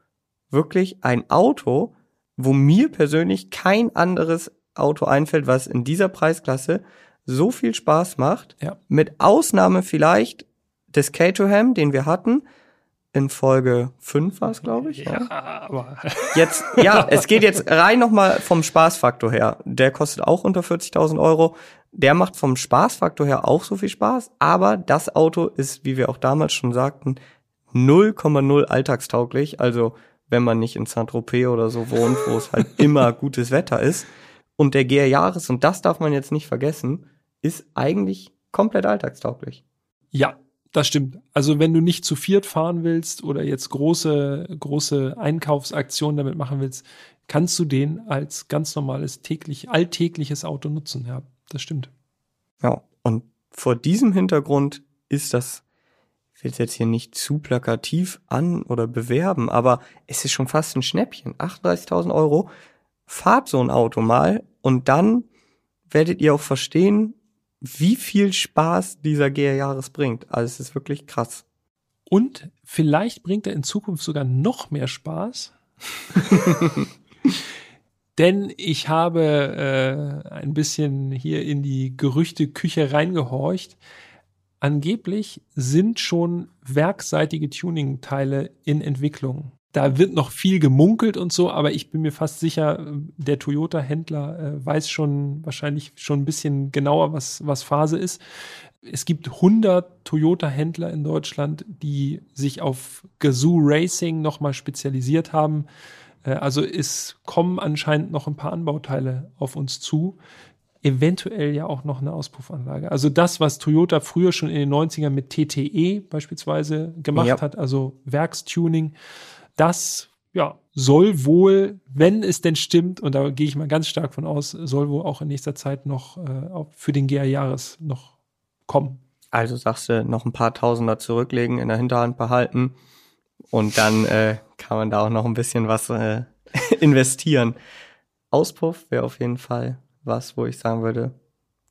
wirklich ein Auto, wo mir persönlich kein anderes Auto einfällt, was in dieser Preisklasse so viel Spaß macht. Ja. Mit Ausnahme vielleicht des Caterham, den wir hatten. In Folge 5 war es, glaube ich. Ja, aber Jetzt, ja, es geht jetzt rein nochmal vom Spaßfaktor her. Der kostet auch unter 40.000 Euro. Der macht vom Spaßfaktor her auch so viel Spaß, aber das Auto ist, wie wir auch damals schon sagten, 0,0 alltagstauglich. Also wenn man nicht in Saint-Tropez oder so wohnt, wo es halt immer gutes Wetter ist. Und der GR Jahres, und das darf man jetzt nicht vergessen, ist eigentlich komplett alltagstauglich. Ja, das stimmt. Also wenn du nicht zu viert fahren willst oder jetzt große, große Einkaufsaktionen damit machen willst, kannst du den als ganz normales täglich, alltägliches Auto nutzen. Ja, das stimmt. Ja, und vor diesem Hintergrund ist das, ich will es jetzt hier nicht zu plakativ an oder bewerben, aber es ist schon fast ein Schnäppchen. 38.000 Euro, fahrt so ein Auto mal und dann werdet ihr auch verstehen, wie viel Spaß dieser GR Jahres bringt. Also es ist wirklich krass. Und vielleicht bringt er in Zukunft sogar noch mehr Spaß. Denn ich habe äh, ein bisschen hier in die Gerüchteküche reingehorcht. Angeblich sind schon werkseitige Tuning-Teile in Entwicklung. Da wird noch viel gemunkelt und so, aber ich bin mir fast sicher, der Toyota-Händler äh, weiß schon wahrscheinlich schon ein bisschen genauer, was, was Phase ist. Es gibt 100 Toyota-Händler in Deutschland, die sich auf Gazoo Racing nochmal spezialisiert haben. Äh, also es kommen anscheinend noch ein paar Anbauteile auf uns zu. Eventuell ja auch noch eine Auspuffanlage. Also das, was Toyota früher schon in den 90ern mit TTE beispielsweise gemacht Ja. hat, also Werkstuning, das ja, soll wohl, wenn es denn stimmt, und da gehe ich mal ganz stark von aus, soll wohl auch in nächster Zeit noch äh, für den GR Jahres noch kommen. Also sagst du, noch ein paar Tausender zurücklegen, in der Hinterhand behalten und dann äh, kann man da auch noch ein bisschen was äh, investieren. Auspuff wäre auf jeden Fall was, wo ich sagen würde,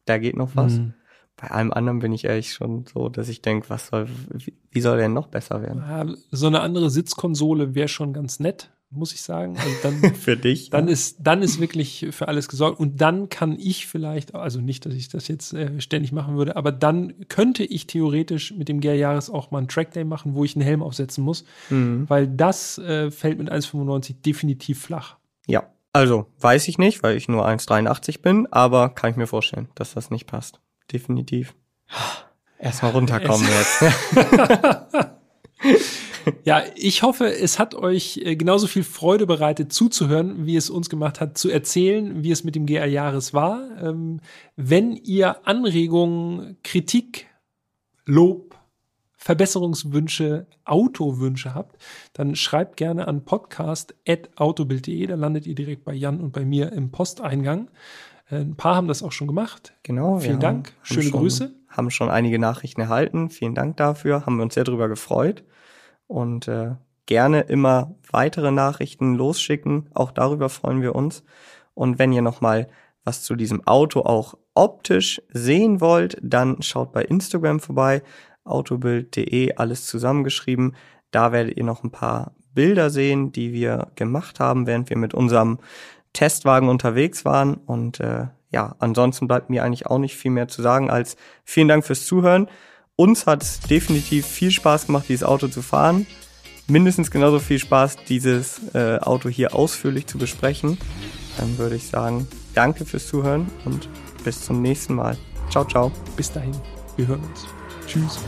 da geht noch was. Mhm. Bei allem anderen bin ich ehrlich schon so, dass ich denke, was soll, wie, wie soll der noch besser werden? Ja, so eine andere Sitzkonsole wäre schon ganz nett, muss ich sagen. Also dann, Für dich? dann ist, dann ist wirklich für alles gesorgt. Und dann kann ich vielleicht, also nicht, dass ich das jetzt äh, ständig machen würde, aber dann könnte ich theoretisch mit dem GR Jahres auch mal einen Trackday machen, wo ich einen Helm aufsetzen muss, Mhm. weil das äh, fällt mit 1,95 definitiv flach. Ja, also weiß ich nicht, weil ich nur 1,83 bin, aber kann ich mir vorstellen, dass das nicht passt. Definitiv. Erstmal runterkommen jetzt. Ja, ich hoffe, es hat euch äh, genauso viel Freude bereitet zuzuhören, wie es uns gemacht hat, zu erzählen, wie es mit dem GR Jahres war. Ähm, wenn ihr Anregungen, Kritik, Lob, Verbesserungswünsche, Autowünsche habt, dann schreibt gerne an podcast.autobild.de. Da landet ihr direkt bei Jan und bei mir im Posteingang. Ein paar haben das auch schon gemacht. Genau. Vielen Dank. haben Schöne schon, Grüße. Haben schon einige Nachrichten erhalten. Vielen Dank dafür. Haben wir uns sehr drüber gefreut. Und äh, gerne immer weitere Nachrichten losschicken. Auch darüber freuen wir uns. Und wenn ihr nochmal was zu diesem Auto auch optisch sehen wollt, dann schaut bei Instagram vorbei, autobild.de, alles zusammengeschrieben. Da werdet ihr noch ein paar Bilder sehen, die wir gemacht haben, während wir mit unserem Testwagen unterwegs waren. Und äh, ja, ansonsten bleibt mir eigentlich auch nicht viel mehr zu sagen als vielen Dank fürs Zuhören. Uns hat es definitiv viel Spaß gemacht, dieses Auto zu fahren. Mindestens genauso viel Spaß, dieses äh, Auto hier ausführlich zu besprechen. Dann würde ich sagen, danke fürs Zuhören und bis zum nächsten Mal. Ciao, ciao. Bis dahin. Wir hören uns. Tschüss.